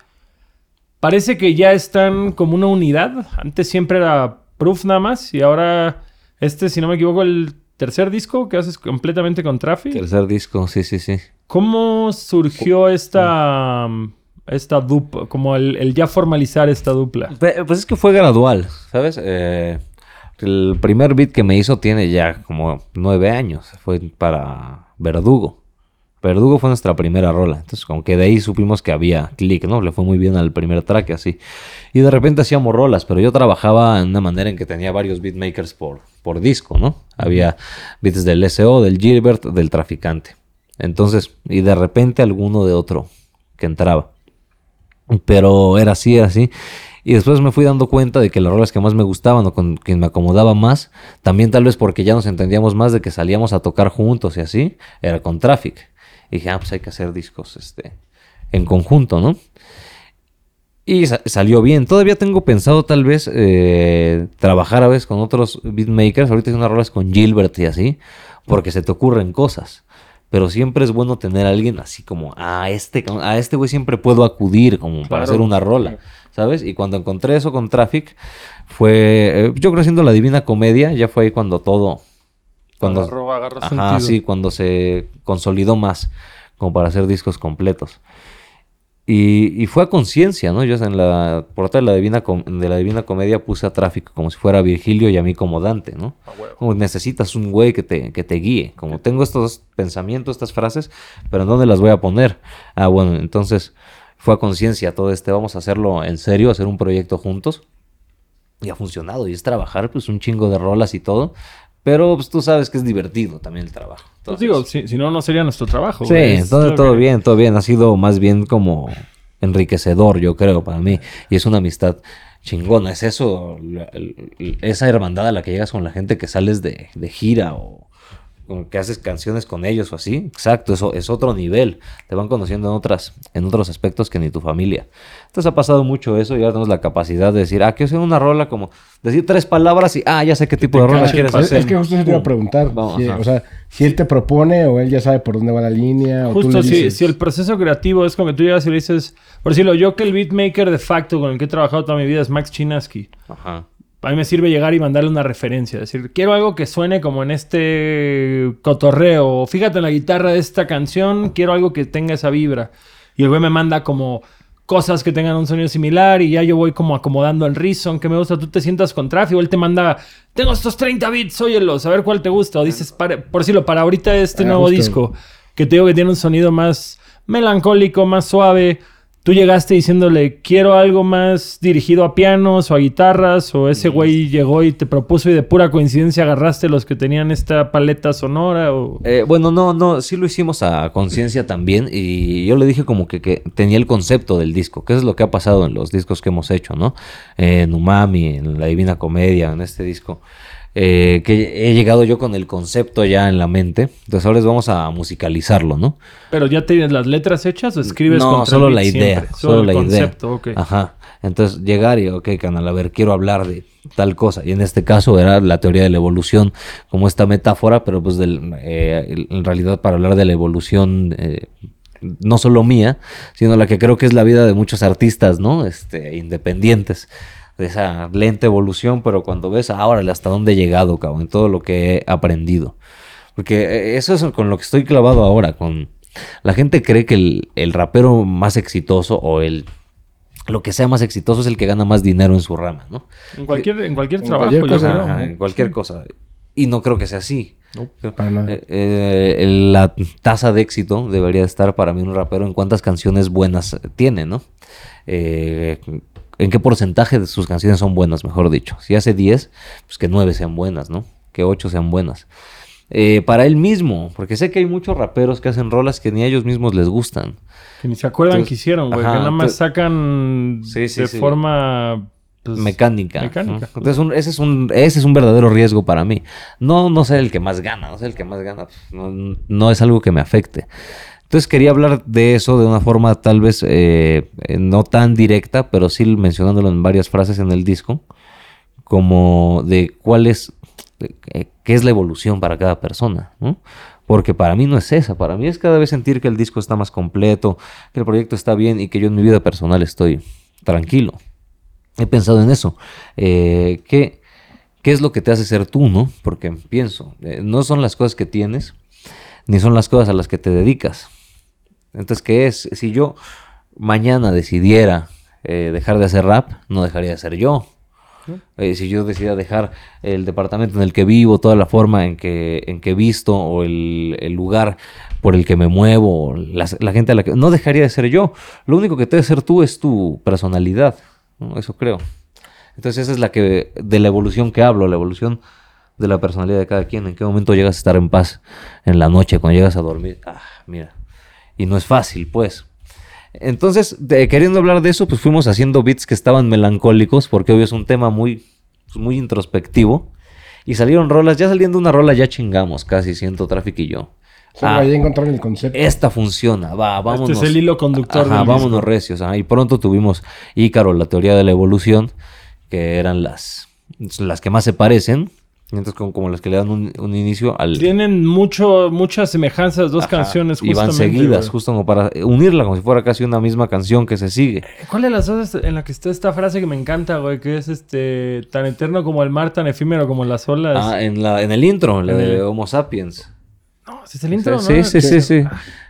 A: Parece que ya están como una unidad. Antes siempre era Proof nada más y ahora este, si no me equivoco, el tercer disco que haces completamente con Trafi.
C: Tercer disco, sí, sí, sí.
A: ¿Cómo surgió esta, esta dupla? Como el, el ya formalizar esta dupla.
C: Pues es que fue gradual, ¿sabes? Eh, el primer beat que me hizo tiene ya como nueve años. Fue para Verdugo. Verdugo fue nuestra primera rola. Entonces, como que de ahí supimos que había click, ¿no? Le fue muy bien al primer track así. Y de repente hacíamos rolas, pero yo trabajaba en una manera en que tenía varios beatmakers por, por disco, ¿no? Había beats del SO, del Gilbert, del Traficante. Entonces, y de repente alguno de otro que entraba. Pero era así, era así. Y después me fui dando cuenta de que las rolas que más me gustaban o con quien me acomodaba más, también tal vez porque ya nos entendíamos más de que salíamos a tocar juntos y así, era con Traffic. Y dije, ah, pues hay que hacer discos este, en conjunto, ¿no? Y sa- salió bien. Todavía tengo pensado tal vez eh, trabajar a veces con otros beatmakers. Ahorita hice unas rolas con Gilbert y así, porque se te ocurren cosas. Pero siempre es bueno tener a alguien así como a este, a este güey siempre puedo acudir como para hacer una rola, ¿sabes? Y cuando encontré eso con Traffic, fue, eh, yo creo haciendo la Divina Comedia, ya fue ahí cuando todo, cuando, Ajá,
A: sentido.
C: sí, cuando se consolidó más, como para hacer discos completos. Y, y fue a conciencia, ¿no? Yo en la portada de la, Divina Com- de la Divina Comedia puse a tráfico como si fuera Virgilio y a mí como Dante, ¿no? Como necesitas un güey que te, que te guíe. Como tengo estos pensamientos, estas frases, pero ¿en dónde las voy a poner? Ah, bueno, entonces fue a conciencia todo este, vamos a hacerlo en serio, hacer un proyecto juntos. Y ha funcionado, y es trabajar pues un chingo de rolas y todo. Pero pues tú sabes que es divertido también el trabajo.
A: Pues
C: Entonces-
A: digo, si, si no, no sería nuestro trabajo.
C: Sí,
A: güey.
C: Entonces todo
A: que-
C: bien, todo bien. Ha sido más bien como enriquecedor, yo creo, para mí. Y es una amistad chingona. Es eso, la- esa hermandad a la que llegas con la gente que sales de, de gira o, o que haces canciones con ellos o así. Exacto, eso es otro nivel. Te van conociendo en otras, en otros aspectos que ni tu familia. Entonces ha pasado mucho eso y ahora tenemos la capacidad de decir, ah, quiero hacer una rola como decir tres palabras y ah, ya sé qué tipo de rola quieres
B: Es,
C: hacer.
B: es que justo se te iba a preguntar.
C: Vamos,
B: si- o sea, si él te propone o él ya sabe por dónde va la línea. O tú
A: Justo
B: le
A: si,
B: dices,
A: si el proceso creativo es como que tú llegas y le dices, por decirlo, yo que el beatmaker de facto con el que he trabajado toda mi vida es Max Chinaski.
C: Ajá.
A: A mí me sirve llegar y mandarle una referencia. decir, quiero algo que suene como en este cotorreo. Fíjate en la guitarra de esta canción, quiero algo que tenga esa vibra. Y el güey me manda como cosas que tengan un sonido similar y ya yo voy como acomodando el reason que me gusta. Tú te sientas con tráfico, él te manda, tengo estos 30 bits, óyelos, a ver cuál te gusta. O dices, para- por decirlo, para ahorita este nuevo disco, que te digo que tiene un sonido más melancólico, más suave. Tú llegaste diciéndole, quiero algo más dirigido a pianos o a guitarras, o ese güey llegó y te propuso y de pura coincidencia agarraste los que tenían esta paleta sonora. O...
C: Eh, bueno, no, no, sí lo hicimos a conciencia también y yo le dije como que, que tenía el concepto del disco, que es lo que ha pasado en los discos que hemos hecho, ¿no? Eh, en Umami, en La Divina Comedia, en este disco, eh, que he llegado yo con el concepto ya en la mente, entonces ahora les vamos a musicalizarlo, ¿no?
A: Pero ya tienes las letras hechas o escribes
C: no, solo la idea,
A: siempre?
C: solo,
A: el
C: la
A: concepto,
C: idea.
A: ok.
C: Ajá. Entonces llegar y, ok, canal, a ver, quiero hablar de tal cosa. Y en este caso era la teoría de la evolución, como esta metáfora, pero pues del, eh, en realidad para hablar de la evolución, eh, no solo mía, sino la que creo que es la vida de muchos artistas, ¿no? Este, independientes. De esa lenta evolución, pero cuando ves ahora hasta dónde he llegado, cabrón, en todo lo que he aprendido. Porque eh, eso es con lo que estoy clavado ahora, con... La gente cree que el, el rapero más exitoso o el... Lo que sea más exitoso es el que gana más dinero en su rama, ¿no?
A: En cualquier, en cualquier
B: En
A: trabajo.
B: cualquier
A: yo
B: cosa. ¿no?
C: En cualquier cosa. Y no creo que sea así.
B: Para nada.
C: Eh, eh, la tasa de éxito debería estar para mí un rapero en cuántas canciones buenas tiene, ¿no? Eh, en qué porcentaje de sus canciones son buenas, mejor dicho. Si hace 10, pues que 9 sean buenas, ¿no? Que 8 sean buenas. Eh, para él mismo, porque sé que hay muchos raperos que hacen rolas que ni a ellos mismos les gustan.
A: Que ni se acuerdan
C: Entonces,
A: que hicieron, güey. que nada más sacan
C: Sí, sí,
A: de
C: sí.
A: forma... pues,
C: mecánica.
A: mecánica.
C: ¿no? Entonces, un- ese, es un, ese es un verdadero riesgo para mí. No, no ser el que más gana, no ser el que más gana. pues, No, no es algo que me afecte. Entonces quería hablar de eso de una forma tal vez eh, no tan directa, pero sí mencionándolo en varias frases en el disco, como de cuál es, eh, qué es la evolución para cada persona, ¿no? Porque para mí no es esa, para mí es cada vez sentir que el disco está más completo, que el proyecto está bien y que yo en mi vida personal estoy tranquilo. He pensado en eso. Eh, ¿qué, ¿Qué es lo que te hace ser tú, no? Porque pienso, eh, no son las cosas que tienes, ni son las cosas a las que te dedicas. Entonces, ¿qué es? Si yo mañana decidiera eh, dejar de hacer rap, no dejaría de ser yo. Eh, si yo decidiera dejar el departamento en el que vivo, toda la forma en que, en que visto, o el, el lugar por el que me muevo, o las- la, gente a la que... No dejaría de ser yo. Lo único que te debe ser tú es tu personalidad. ¿no? Eso creo. Entonces esa es la que... De la evolución que hablo, la evolución de la personalidad de cada quien. En qué momento llegas a estar en paz en la noche, cuando llegas a dormir. Ah, mira. Y no es fácil, pues. Entonces, de- queriendo hablar de eso, pues fuimos haciendo beats que estaban melancólicos, porque obvio es un tema muy, pues, muy introspectivo. Y salieron rolas, ya saliendo una rola ya chingamos, casi siento Traffic y yo. Ah,
B: ahí encontraron el concepto.
C: esta funciona, va, vámonos.
A: Este es el hilo conductor
C: Ajá,
A: del
C: vámonos
A: disco.
C: recios. ajá. Y pronto tuvimos Ícaro, la teoría de la evolución, que eran las, las que más se parecen. Entonces, como, como las que le dan un, un inicio al.
A: Tienen mucho, muchas semejanzas, dos
C: Ajá,
A: canciones
C: Y van seguidas,
A: güey.
C: justo como para unirla, como si fuera casi una misma canción que se sigue.
A: ¿Cuál de las dos en la que está esta frase que me encanta, güey? Que es este tan eterno como el mar, tan efímero como las olas.
C: Ah, en, la, en el intro, la
A: En
C: de
A: el-
C: Homo sapiens.
A: no, ¿sí es el intro,
C: sí,
A: ¿no?
C: sí, sí, sí.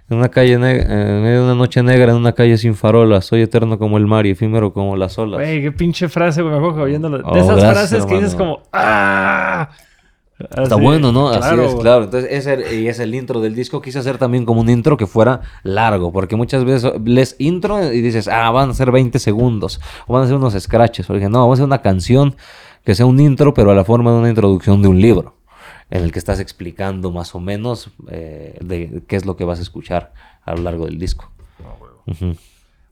C: En una calle negra, en medio de una noche negra, en una calle sin farolas, soy eterno como el mar y efímero como las olas.
A: Güey, qué pinche frase, güey. Me acuerdo oyéndolo.
C: Oh,
A: de esas
C: gracias,
A: frases que dices como ¡Ah!
C: Está bueno, ¿no? Así es,
A: güey.
C: claro. Entonces, ese y es el intro del disco. Quise hacer también como un intro que fuera largo, porque muchas veces lees intro y dices, ah, van a ser 20 segundos, o van a ser unos scratches. Porque no, vamos a hacer una canción que sea un intro, pero a la forma de una introducción de un libro, en el que estás explicando más o menos eh, de qué es lo que vas a escuchar a lo largo del disco.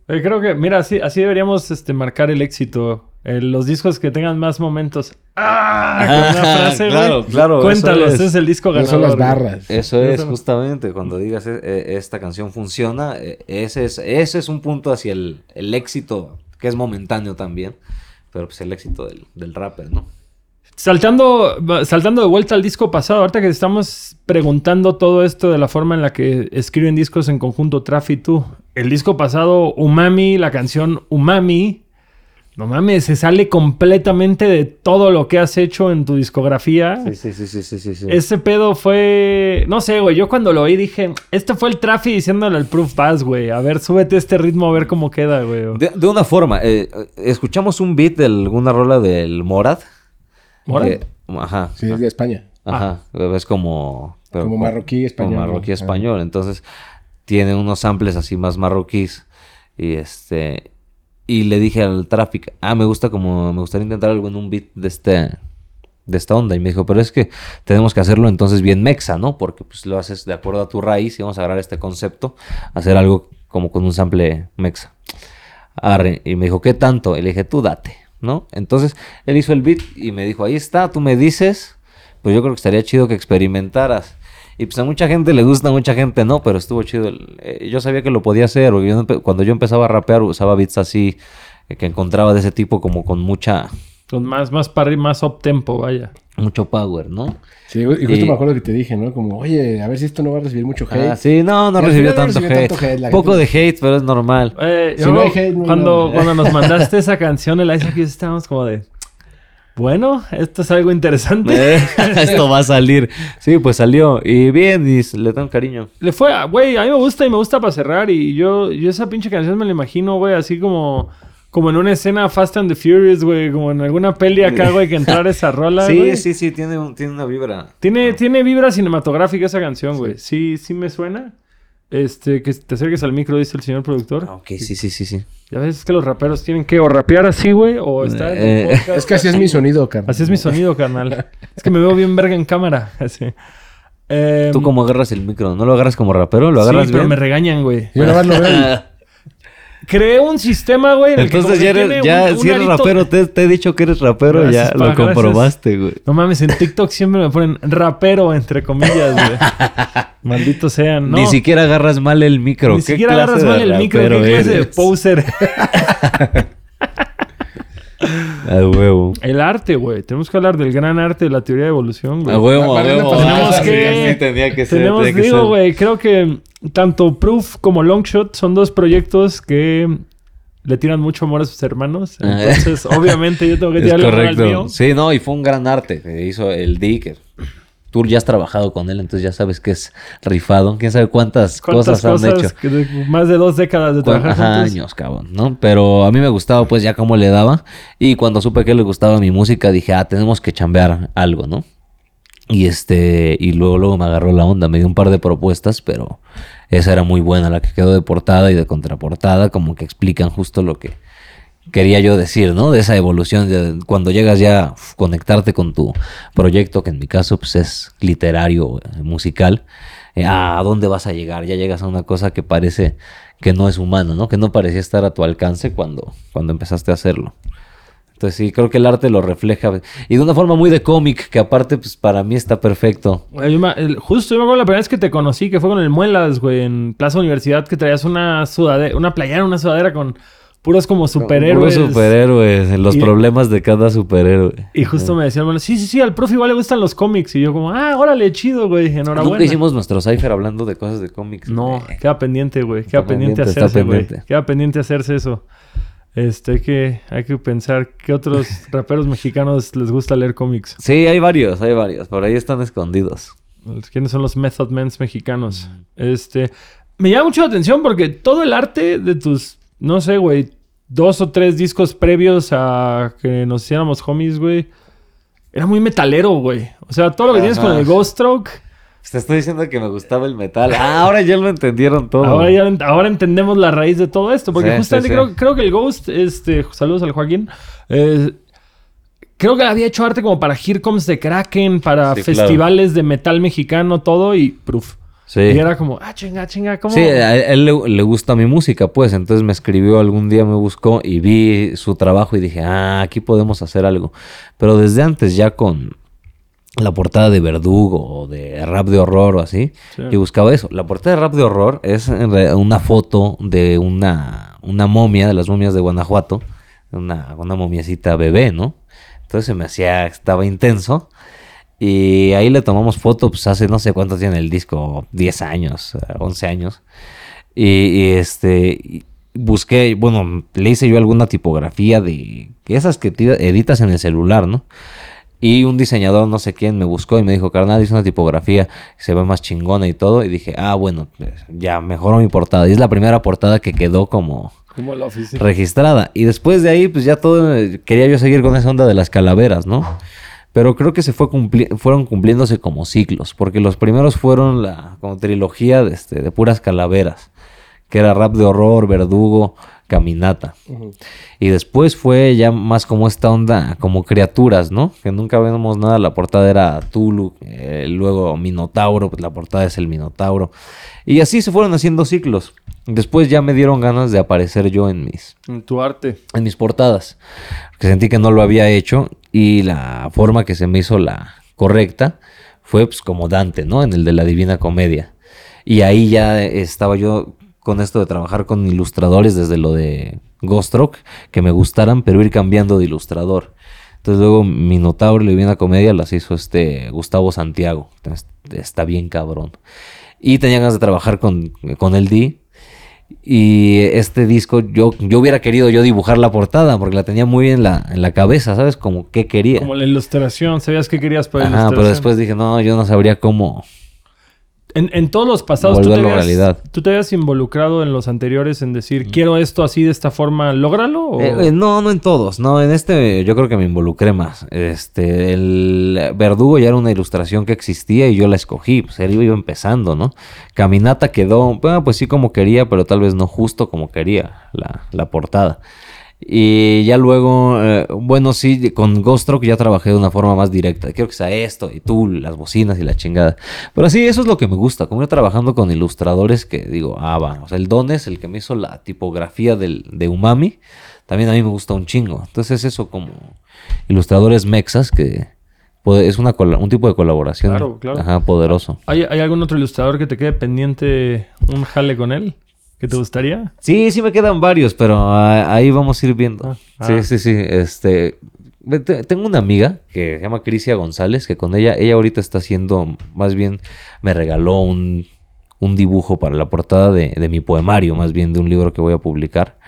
A: Oye, creo que, mira, así, así deberíamos este, marcar el éxito. Eh, los discos que tengan más momentos. ¡Ah! Con una <laughs> frase, güey.
C: Claro, claro, eso
A: Cuéntalos,
C: es.
A: ese es el disco ganador.
B: son las barras.
C: Eso
A: Eso
C: es justamente cuando digas "Eh, eh, esta canción funciona, eh, ese es, ese es un punto hacia el, el éxito, que es momentáneo también, pero pues el éxito del, del rapper, ¿no?
A: Saltando, saltando de vuelta al disco pasado, ahorita que estamos preguntando todo esto de la forma en la que escriben discos en conjunto Traf y tú. El disco pasado, Umami, la canción Umami, no mames, se sale completamente de todo lo que has hecho en tu discografía.
C: Sí, sí, sí, sí, sí, sí.
A: Ese pedo fue. No sé, güey. Yo cuando lo oí dije. Este fue el Trafi diciéndole al Proof Bass, güey. A ver, súbete este ritmo a ver cómo queda, güey.
C: De, de una forma, eh, escuchamos un beat de alguna rola del Morad. Que- ajá.
B: Sí, es de España.
C: Ajá, es como... pero
B: Como marroquí español,
C: Como marroquí español. Entonces, tiene unos samples así más marroquíes. Y este... Y le dije al Traffic, ah, me gusta como... Me gustaría intentar algo en un beat de este... De esta onda. Y me dijo, pero es que tenemos que hacerlo entonces bien mexa, ¿no? Porque pues lo haces de acuerdo a tu raíz y vamos a agarrar este concepto. Hacer algo como con un sample mexa. Arre. Y me dijo, ¿qué tanto? Y le dije, tú date, ¿no? Entonces, él hizo el beat y me dijo, ahí está, tú me dices, pues yo creo que estaría chido que experimentaras. Y pues a mucha gente le gusta, a mucha gente no, pero estuvo chido. eh, yo sabía que lo podía hacer, porque yo cuando yo empezaba a rapear usaba beats así, eh, que encontraba de ese tipo como con mucha,
A: Con más, más para más up tempo, vaya.
C: Mucho power, ¿no?
B: Sí, y justo
C: Y-
B: me acuerdo que te dije, ¿no? Como, oye, a ver si esto no va a recibir mucho hate.
C: Ah, sí, no, no recibió
B: no
C: tanto hate.
B: hate,
C: Poco de hate, pero es normal.
A: Eh,
B: Si
A: yo-
B: no hay hate, no
A: cuando, cuando nos <laughs> mandaste esa canción, el Isaac y yo estábamos como de. Bueno, esto es algo interesante.
C: Eh, <laughs> <laughs> Esto va a salir. Sí, pues salió. Y bien, y le dan cariño.
A: Le fue, a- güey, a mí me gusta y me gusta para cerrar. Y yo, yo esa pinche canción me la imagino, güey, así como, como en una escena Fast and the Furious, güey, como en alguna peli acá, güey, que <laughs> entrar esa rola.
C: Sí,
A: güey.
C: sí, sí, tiene, un- tiene una vibra.
A: Tiene, tiene vibra cinematográfica esa canción, güey. Sí. sí, me suena. Este, que te acerques al micro, dice el señor productor.
C: Ah, Ok, sí, sí, sí, sí.
A: Ya ves es que los raperos tienen que o rapear así, güey, o estar en un
C: Eh,
A: podcast
B: Es que así es mi sonido, carnal.
A: Así es mi sonido, carnal. <laughs> Es que me veo bien verga en cámara. <laughs> Así. Em,
C: ¿Tú cómo agarras el micro? ¿No lo agarras como rapero? ¿Lo
A: sí,
C: agarras
A: pero
C: bien?
A: me regañan, güey.
B: Yo nada más lo veo.
A: Creé un sistema, güey. en el que
C: Entonces ya
A: un- un
C: si eres
A: arito-
C: rapero, te, te he dicho que eres rapero,
A: Gracias,
C: ya
A: pa,
C: lo
A: gracias.
C: comprobaste, güey.
A: No mames, en TikTok siempre me ponen rapero, entre comillas, güey. <laughs> Malditos sean, ¿no?
C: Ni siquiera agarras mal el micro.
A: Ni
C: ¿Qué
A: siquiera agarras
C: de
A: mal el micro. ¿Qué clase de
C: eres?
A: poser? <laughs>
C: A huevo.
A: El arte, güey. Tenemos que hablar del gran arte de la teoría de evolución, güey.
C: A huevo, a huevo.
A: tenemos
C: Ah,
A: que-
C: sí, tenía que ser.
A: Tenemos,
C: tenía que
A: digo, güey, creo que tanto Proof como Longshot son dos proyectos que le tiran mucho amor a sus hermanos.
C: Ah.
A: Entonces, obviamente, yo tengo que <laughs> tirarle amor al
C: correcto.
A: mío.
C: Sí, no, y fue un gran arte hizo el Dicker. Tú ya has trabajado con él, entonces ya sabes que es rifado. Quién sabe cuántas,
A: ¿Cuántas
C: cosas, han hecho.
A: cosas? que de- más de dos décadas de trabajar
C: ajá, años, cabrón, ¿no? Pero a mí me gustaba pues ya cómo le daba. Y cuando supe que le gustaba mi música, dije, ah, tenemos que chambear algo, ¿no? Y este, y luego, luego me agarró la onda, me dio un par de propuestas, pero esa era muy buena, la que quedó de portada y de contraportada, como que explican justo lo que quería yo decir, ¿no? De esa evolución, de cuando llegas ya a conectarte con tu proyecto, que en mi caso pues es literario, eh, musical, eh, ah, ¿a dónde vas a llegar? Ya llegas a una cosa que parece que no es humana, ¿no? Que no parecía estar a tu alcance cuando, cuando empezaste a hacerlo. Entonces sí, creo que el arte lo refleja. Y de una forma muy de cómic, que aparte, pues para mí está perfecto.
A: Justo yo me acuerdo la primera vez que te conocí, que fue con el Muelas, güey, en Plaza Universidad, que traías una sudadera, una playera, una sudadera con puros como superhéroes.
C: Puros superhéroes, los
A: Y-
C: problemas de cada superhéroe.
A: Y justo me decían, bueno, sí, sí, sí, al profe igual le gustan los cómics. Y yo como, ah, órale, chido, güey, enhorabuena.
C: Nunca hicimos nuestro cipher hablando de cosas de cómics.
A: No, queda pendiente, güey. Queda
C: Está
A: pendiente, hacerse, güey. Queda pendiente hacerse eso. Este, hay que, hay que pensar qué otros <laughs> raperos mexicanos les gusta leer cómics.
C: Sí, hay varios, hay varios. Por ahí están escondidos.
A: ¿Quiénes son los Method Men mexicanos? Este, me llama mucho la atención porque todo el arte de tus, no sé, güey, dos o tres discos previos a que nos hiciéramos homies, güey, era muy metalero, güey. O sea, todo lo que tienes con el Ghost Stroke,
C: Te estoy diciendo que me gustaba el metal. Ah, ahora ya lo entendieron todo.
A: ahora ya ahora entendemos la raíz de todo esto. Porque
C: Sí,
A: justamente
C: sí, sí.
A: Creo, creo que el Ghost, este, saludos al Joaquín, eh, creo que había hecho arte como para Here Comes the Kraken, para
C: claro.
A: festivales de metal mexicano, todo y proof.
C: Sí.
A: Y era como, ah, chinga, chinga, ¿cómo?
C: Sí, a él, le, le gusta mi música, pues. Entonces me escribió algún día, me buscó y vi su trabajo y dije, ah, aquí podemos hacer algo. Pero desde antes, ya con la portada de Verdugo o de rap de horror o así,
A: Sí.
C: y buscaba eso. La portada de rap de horror es una foto de una, una momia, de las momias de Guanajuato, una, una momiecita bebé, ¿no? Entonces se me hacía, estaba intenso. Y ahí le tomamos foto, pues hace no sé cuánto tiene el disco, 10 años, eh, 11 años. Y, y, este, busqué, bueno, le hice yo alguna tipografía de esas que editas en el celular, ¿no? Y un diseñador, no sé quién, me buscó y me dijo, carnal, hice una tipografía que se ve más chingona y todo. Y dije, ah, bueno, pues, ya mejoró mi portada. Y es la primera portada que quedó como
A: Como la
C: registrada. Y después de ahí, pues ya todo, quería yo seguir con esa onda de las calaveras, ¿no? Pero creo que se fue cumpli- fueron cumpliéndose como ciclos, porque los primeros fueron la como trilogía de, este, de puras calaveras, que era rap de horror, verdugo, caminata. Y después fue ya más como esta onda, como criaturas, ¿no? Que nunca vemos nada, la portada era Tulu, eh, luego Minotauro, pues la portada es el Minotauro. Y así se fueron haciendo ciclos. Después ya me dieron ganas de aparecer yo en mis,
A: En tu arte.
C: en mis portadas. Que sentí que no lo había hecho y la forma que se me hizo la correcta fue pues como Dante, ¿no? En el de la Divina Comedia. Y ahí ya estaba yo con esto de trabajar con ilustradores desde lo de Ghost Rock, que me gustaran, pero ir cambiando de ilustrador. Entonces luego Minotauro y la Divina Comedia las hizo este Gustavo Santiago. Está bien cabrón. Y tenía ganas de trabajar con, con el D. Y este disco, yo, yo hubiera querido yo dibujar la portada, porque la tenía muy en la, en la cabeza, ¿sabes? Como qué quería.
A: Como la ilustración. ¿Sabías qué querías para la
C: Ajá,
A: ilustración?
C: pero después dije, no, yo no sabría cómo.
A: En, en todos los pasados, ¿tú te, habías,
C: realidad.
A: ¿tú te habías involucrado en los anteriores en decir, quiero esto así de esta forma, lógralo? O...
C: Eh, eh, no, no en todos. No, en este yo creo que me involucré más. Este, el Verdugo ya era una ilustración que existía y yo la escogí. Pues él iba empezando, ¿no? Caminata quedó, bueno, pues sí como quería, pero tal vez no justo como quería la, la portada. Y ya luego, eh, bueno, sí, con Ghost Rock ya trabajé de una forma más directa. Quiero que sea esto, y tú, las bocinas y la chingada. Pero sí, eso es lo que me gusta. Como ir trabajando con ilustradores que digo, ah, va. O sea, el Dones, el que me hizo la tipografía del, de Umami, también a mí me gusta un chingo. Entonces, eso como ilustradores mexas que puede- es una un tipo de colaboración
A: Claro, claro.
C: Ajá, poderoso.
A: ¿Hay, hay algún otro ilustrador que te quede pendiente un jale con él? ¿Que te gustaría?
C: Sí, sí me quedan varios, pero ah, ahí vamos a ir viendo.
A: Ah,
C: sí,
A: ah.
C: sí, sí. Este, ve- te- tengo una amiga que se llama Crisia González, que con ella, ella ahorita está haciendo, más bien me regaló un, un dibujo para la portada de, de mi poemario, más bien de un libro que voy a publicar.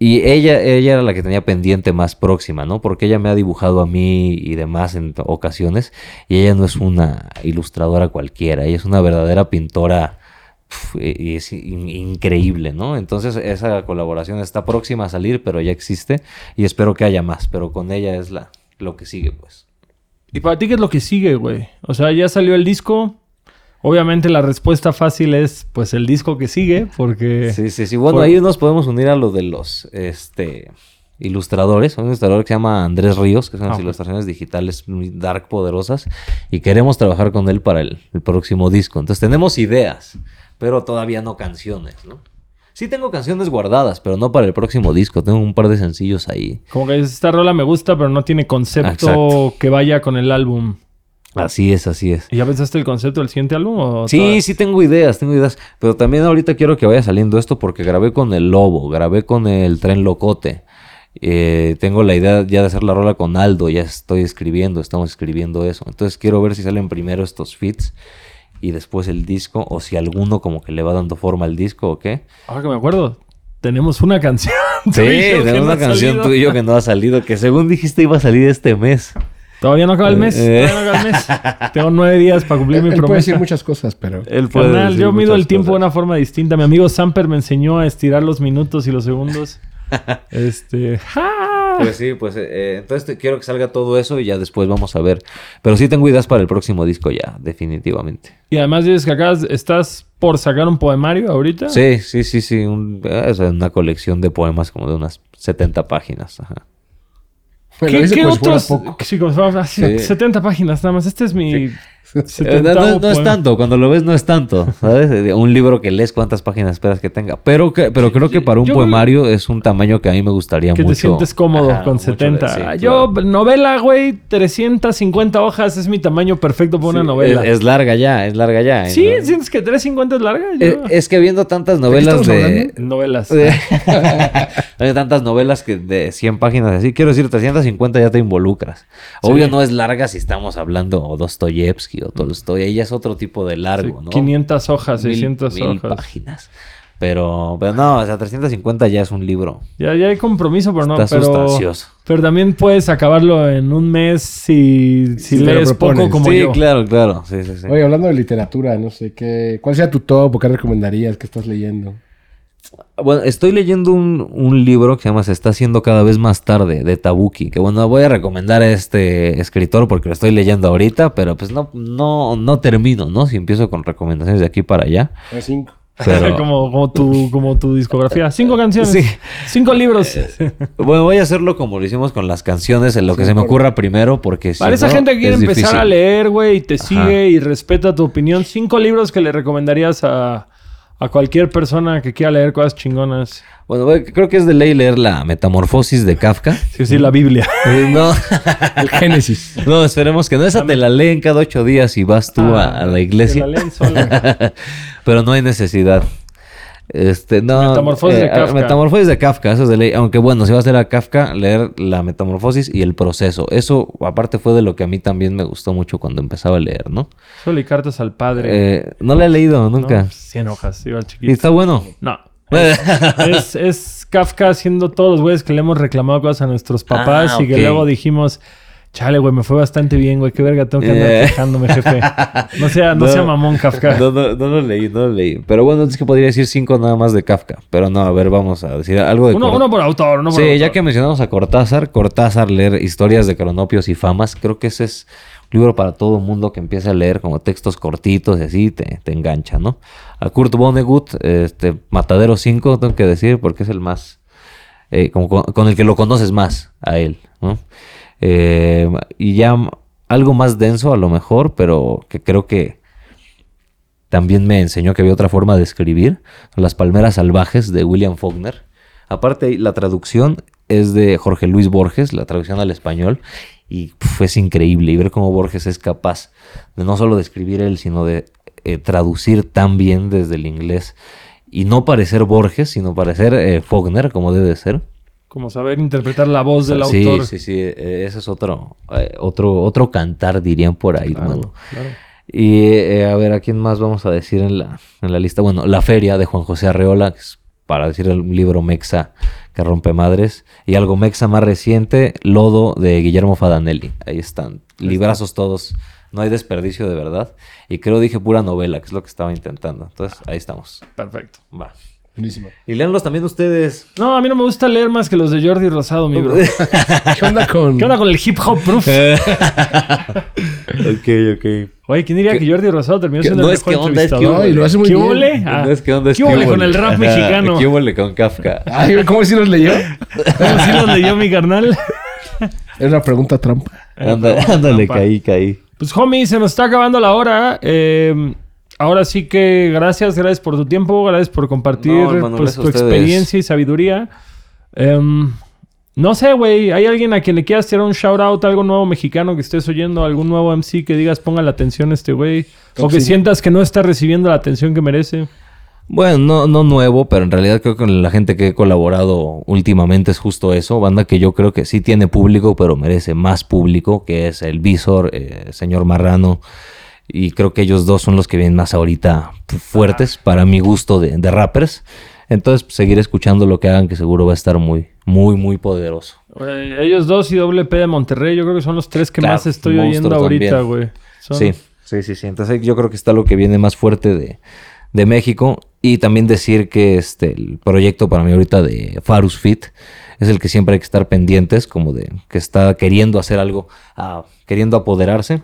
C: Y ella, ella era la que tenía pendiente más próxima, ¿no? Porque ella me ha dibujado a mí y demás en ocasiones. Y ella no es una ilustradora cualquiera, ella es una verdadera pintora es in- increíble, ¿no? Entonces esa colaboración está próxima a salir, pero ya existe y espero que haya más, pero con ella es la lo que sigue, pues.
A: ¿Y para ti qué es lo que sigue, güey? O sea, ya salió el disco. Obviamente la respuesta fácil es, pues, el disco que sigue, porque...
C: Sí, sí, sí. Bueno,
A: por-
C: ahí nos podemos unir a lo de los este ilustradores. Hay un ilustrador que se llama Andrés Ríos, que son las
A: Ah,
C: ilustraciones digitales muy dark, poderosas, y queremos trabajar con él para el, el próximo disco. Entonces tenemos ideas, pero todavía no canciones, ¿no? Sí tengo canciones guardadas, pero no para el próximo disco. Tengo un par de sencillos ahí.
A: Como que esta rola me gusta, pero no tiene concepto
C: Exacto.
A: que vaya con el álbum.
C: Así es, así es.
A: ¿Y ya pensaste el concepto del siguiente álbum? o
C: Sí, sí tengo ideas, tengo ideas. Pero también ahorita quiero que vaya saliendo esto porque grabé con el Lobo, grabé con el Tren Locote. Eh, tengo la idea ya de hacer la rola con Aldo, ya estoy escribiendo, estamos escribiendo eso. Entonces quiero ver si salen primero estos fits y después el disco, o si alguno como que le va dando forma al disco o qué.
A: Ahora que me acuerdo, tenemos una canción. <laughs>
C: Sí, tenemos
A: no
C: una canción tú y yo que no ha salido, que según dijiste iba a salir este mes.
A: Todavía no acaba el mes.
C: Eh.
A: Todavía no acaba el mes. Tengo nueve días para cumplir
B: Él,
A: mi
B: él puede
A: promesa.
B: decir muchas cosas, pero...
C: Él puede
A: Carnal,
C: decir
A: yo mido el tiempo de una forma distinta. Mi amigo Samper me enseñó a estirar los minutos y los segundos. <laughs> este. ¡ja!
C: Pues sí, pues eh, eh, entonces te- quiero que salga todo eso y ya después vamos a ver. Pero sí tengo ideas para el próximo disco ya, definitivamente.
A: Y además dices que acá estás por sacar un poemario ahorita.
C: Sí, sí, sí, sí. un- eh, es una colección de poemas como de unas 70 páginas. Ajá.
A: ¿Qué, qué
B: como si fuera
A: otros?
B: poco.
A: Sí, como si fuera- ah, sí,
C: Sí.
A: 70 páginas nada más. Este es mi. 70 <laughs>
C: no, no- no es tanto, cuando lo ves no es tanto, ¿sabes? Eh, Un libro que lees cuántas páginas esperas que tenga. Pero, que, pero creo que para un
A: yo
C: poemario es un tamaño que a mí me gustaría
A: Que
C: mucho.
A: te sientes cómodo
C: Ajá,
A: con
C: mucho de-
A: 70.
C: sí,
A: Ah, Yo,
C: claro.
A: novela, güey, 350 hojas es mi tamaño perfecto para una novela.
C: Es, es larga ya, es larga ya.
A: sí,
C: ¿no?
A: ¿sientes que 350 es larga? Yo-
C: Eh, es que viendo tantas novelas de...
A: Novelas.
C: Hay <laughs> <laughs> tantas novelas que de 100 páginas así. Quiero decir, 350 ya te involucras. Obvio no es larga si estamos hablando o Dostoyevsky o Tolstoy. Ahí ya es otro tipo de largo,
A: Sí,
C: ¿no?
A: 500 hojas,
C: Mil-
A: 600
C: mil
A: hojas.
C: páginas. Pero, pero no, o sea, 350 ya es un libro.
A: Ya, ya hay compromiso, pero no.
C: Está
A: pero,
C: sustancioso.
A: pero también puedes acabarlo en un mes si, si
B: Si
A: lees poco como
C: sí,
A: yo.
C: claro, claro. Sí, sí, sí.
B: Oye, hablando de literatura, no sé, ¿qué, ¿cuál sea tu top o qué recomendarías? ¿Qué estás leyendo?
C: Bueno, estoy leyendo un, un libro que se llama Se está haciendo cada vez más tarde, de Tabuki. Que bueno, voy a recomendar a este escritor porque lo estoy leyendo ahorita, pero pues no, no, no termino, ¿no? Si empiezo con recomendaciones de aquí para allá.
B: A cinco.
C: Pero, <laughs>
A: como, como, tu, como tu discografía. Cinco canciones.
C: Sí.
A: Cinco libros.
C: bueno, voy a hacerlo como lo hicimos con las canciones, en lo que se me ocurra primero, porque si
A: Para esa gente que quiere empezar
C: difícil.
A: a leer, güey, y te
C: Ajá.
A: sigue y respeta tu opinión, cinco libros que le recomendarías a, a cualquier persona que quiera leer cosas chingonas.
C: Bueno, creo que es de ley leer la Metamorfosis de Kafka.
A: Sí, sí, la Biblia.
C: Eh, no, <laughs>
B: El Génesis.
C: no, esperemos que no. Esa te la leen cada ocho días y vas tú a, a la iglesia.
A: Ah, Te la leen sola. <laughs>
C: Pero no hay necesidad. Este, no.
A: Metamorfosis de
C: eh,
A: Kafka.
C: Metamorfosis de Kafka, eso es de ley. Aunque bueno, si vas a leer a Kafka, leer la metamorfosis y el proceso. Eso, aparte, fue de lo que a mí también me gustó mucho cuando empezaba a leer, ¿no?
A: Solo y cartas al padre.
C: Eh, no la he leído
A: ¿no?
C: nunca.
A: 100 hojas, igual
C: Y
A: chiquito.
C: está bueno.
A: No. <laughs> Es, es Kafka haciendo todos los güeyes que le hemos reclamado cosas a nuestros papás
C: Ah,
A: y que luego dijimos, chale, güey, me fue bastante bien, güey, qué verga, tengo que andar
C: Eh.
A: quejándome, jefe. <laughs> No sea, no,
C: No.
A: sea mamón, Kafka.
C: No, no, no lo leí, no lo leí. Pero bueno, es que podría decir cinco nada más de Kafka. Pero no, a ver, vamos a decir algo de
A: Uno,
C: Cort-
A: uno por autor, uno por
C: Sí,
A: autor.
C: ya que mencionamos a Cortázar, Cortázar leer historias de cronopios y famas, creo que ese es un libro para todo mundo que empieza a leer como textos cortitos y así te, te engancha, ¿no? A Kurt Vonnegut, este, Matadero 5, tengo que decir, porque es el más, eh, como con, con el que lo conoces más a él, ¿no? Eh, y ya algo más denso a lo mejor, pero que creo que también me enseñó que había otra forma de escribir, Las Palmeras Salvajes de William Faulkner. Aparte, la traducción es de Jorge Luis Borges, la traducción al español, y pf, es increíble. Y ver cómo Borges es capaz de no solo de escribir él, sino de eh, traducir tan bien desde el inglés. Y no parecer Borges, sino parecer eh, Faulkner, como debe ser.
A: Como saber interpretar la voz del
C: sí,
A: autor.
C: sí, sí. eh, ese es otro, eh, otro, otro cantar, dirían por ahí,
A: Claro,
C: hermano.
A: claro.
C: Y eh, a ver, ¿a quién más vamos a decir en la, en la lista? Bueno, La Feria de Juan José Arreola, que es para decir el libro Mexa que rompe madres. Y algo Mexa más reciente, Lodo de Guillermo Fadanelli. Ahí están, librazos todos. No hay desperdicio de verdad. Y creo dije pura novela, que es lo que estaba intentando. Entonces, ahí estamos.
A: Perfecto.
C: Va.
B: Buenísimo.
C: Y leanlos también ustedes.
A: No, a mí no me gusta leer más que los de Jordi Rosado, mi bro. <laughs>
B: ¿Qué onda con...?
A: ¿Qué onda con el hip hop proof? <laughs>
C: ok, ok.
A: Oye, ¿quién diría que Jordi Rosado terminó
C: ¿Qué-
A: siendo
C: no
A: el
C: es
A: mejor
C: que onda, es que?
B: No, y lo hace muy
A: ¿Qué
B: bien.
A: huele? Ah,
C: No es que onda es
A: ¿Qué huele
C: que
A: con el rap mexicano?
C: ¿Qué huele con Kafka?
B: Ay, ¿cómo si nos leyó?
A: ¿Cómo sí los leyó mi carnal?
B: Es una pregunta trampa.
C: Anda- ándale,
A: trampa.
C: caí, caí.
A: Pues, homie, se nos está acabando la hora. Eh, ahora sí que gracias, gracias por tu tiempo, gracias por compartir
C: No, hermano,
A: pues, tu experiencia y sabiduría. Em, no sé, güey, ¿hay alguien a quien le quieras tirar un shout out, algo nuevo mexicano que estés oyendo, algún nuevo MC que digas ponga la atención a este güey? O que
B: Sí.
A: sientas que no está recibiendo la atención que merece.
C: Bueno, no, no nuevo, pero en realidad creo que con la gente que he colaborado últimamente es justo eso. Banda que yo creo que sí tiene público, pero merece más público, que es el Visor, eh, señor Marrano. Y creo que ellos dos son los que vienen más ahorita fu- fuertes para mi gusto de, de rappers. Entonces, pues, seguir escuchando lo que hagan, que seguro va a estar muy, muy, muy poderoso.
A: Güey, ellos dos y WP de Monterrey, yo creo que son los tres que
C: Claro,
A: más estoy oyendo ahorita, güey.
C: Sí, sí, sí, sí. Entonces yo creo que está lo que viene más fuerte de, de México. Y también decir que este, el proyecto para mí ahorita de Farus Fit es el que siempre hay que estar pendientes, como de que está queriendo hacer algo, ah, queriendo apoderarse.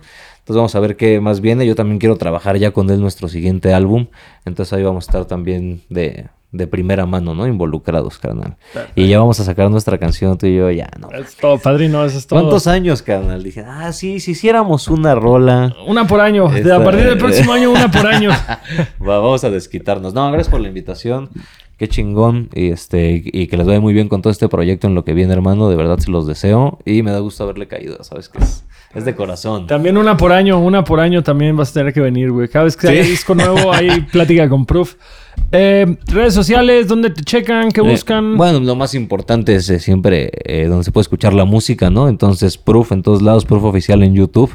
C: Entonces vamos a ver qué más viene. Yo también quiero trabajar ya con él nuestro siguiente álbum. Entonces ahí vamos a estar también de, de primera mano, ¿no? Involucrados, carnal. Y ya vamos a sacar nuestra canción tú y yo, ya, ¿no?
A: Es todo, padrino, eso es todo.
C: ¿Cuántos años, carnal? Dije, ah, sí, si hiciéramos una rola.
A: Una por año. De- A partir del próximo año, una por año. <laughs>
C: Va, vamos a desquitarnos. No, gracias por la invitación. Qué chingón. Y este, y que les vaya muy bien con todo este proyecto en lo que viene, hermano. De verdad se los deseo. Y me da gusto haberle caído. Sabes que es, es de corazón.
A: También una por año, una por año también vas a tener que venir, güey. Cada vez que
C: Sí.
A: haya disco nuevo, hay <laughs> plática con Proof. Eh, redes sociales, ¿dónde te checan? ¿Qué
C: Eh,
A: buscan?
C: bueno, lo más importante es eh, siempre donde se puede escuchar la música, ¿no? Entonces, Proof en todos lados, Proof oficial en YouTube.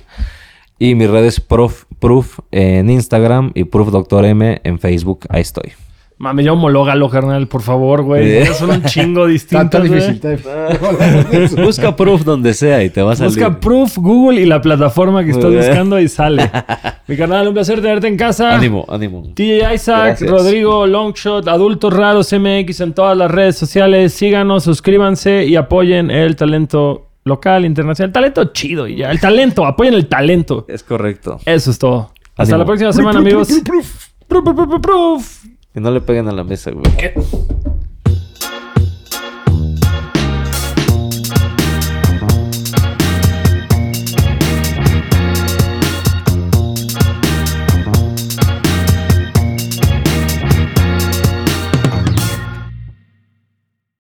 C: Y mis redes Proof, Proof en Instagram y Proof Doctor M en Facebook. Ahí estoy.
A: Mame, ya homológalo, carnal, por favor, güey.
C: Eh.
A: Son un chingo <laughs> güey.
B: difícil. está-
C: Busca Proof donde sea y te vas a
A: Busca Proof, Google y la plataforma que estás buscando y sale. <laughs> Mi carnal, un placer tenerte en casa.
C: Ánimo, ánimo.
A: TJ Isaac,
C: Gracias.
A: Rodrigo Longshot, Adultos Raros MX en todas las redes sociales. Síganos, suscríbanse y apoyen el talento local, internacional. Talento chido y ya. El talento, apoyen el talento.
C: Es correcto.
A: Eso es todo. Hasta
C: Ánimo.
A: la próxima semana, amigos. Proof, proof, proof, proof.
C: Que no le peguen a la mesa, güey.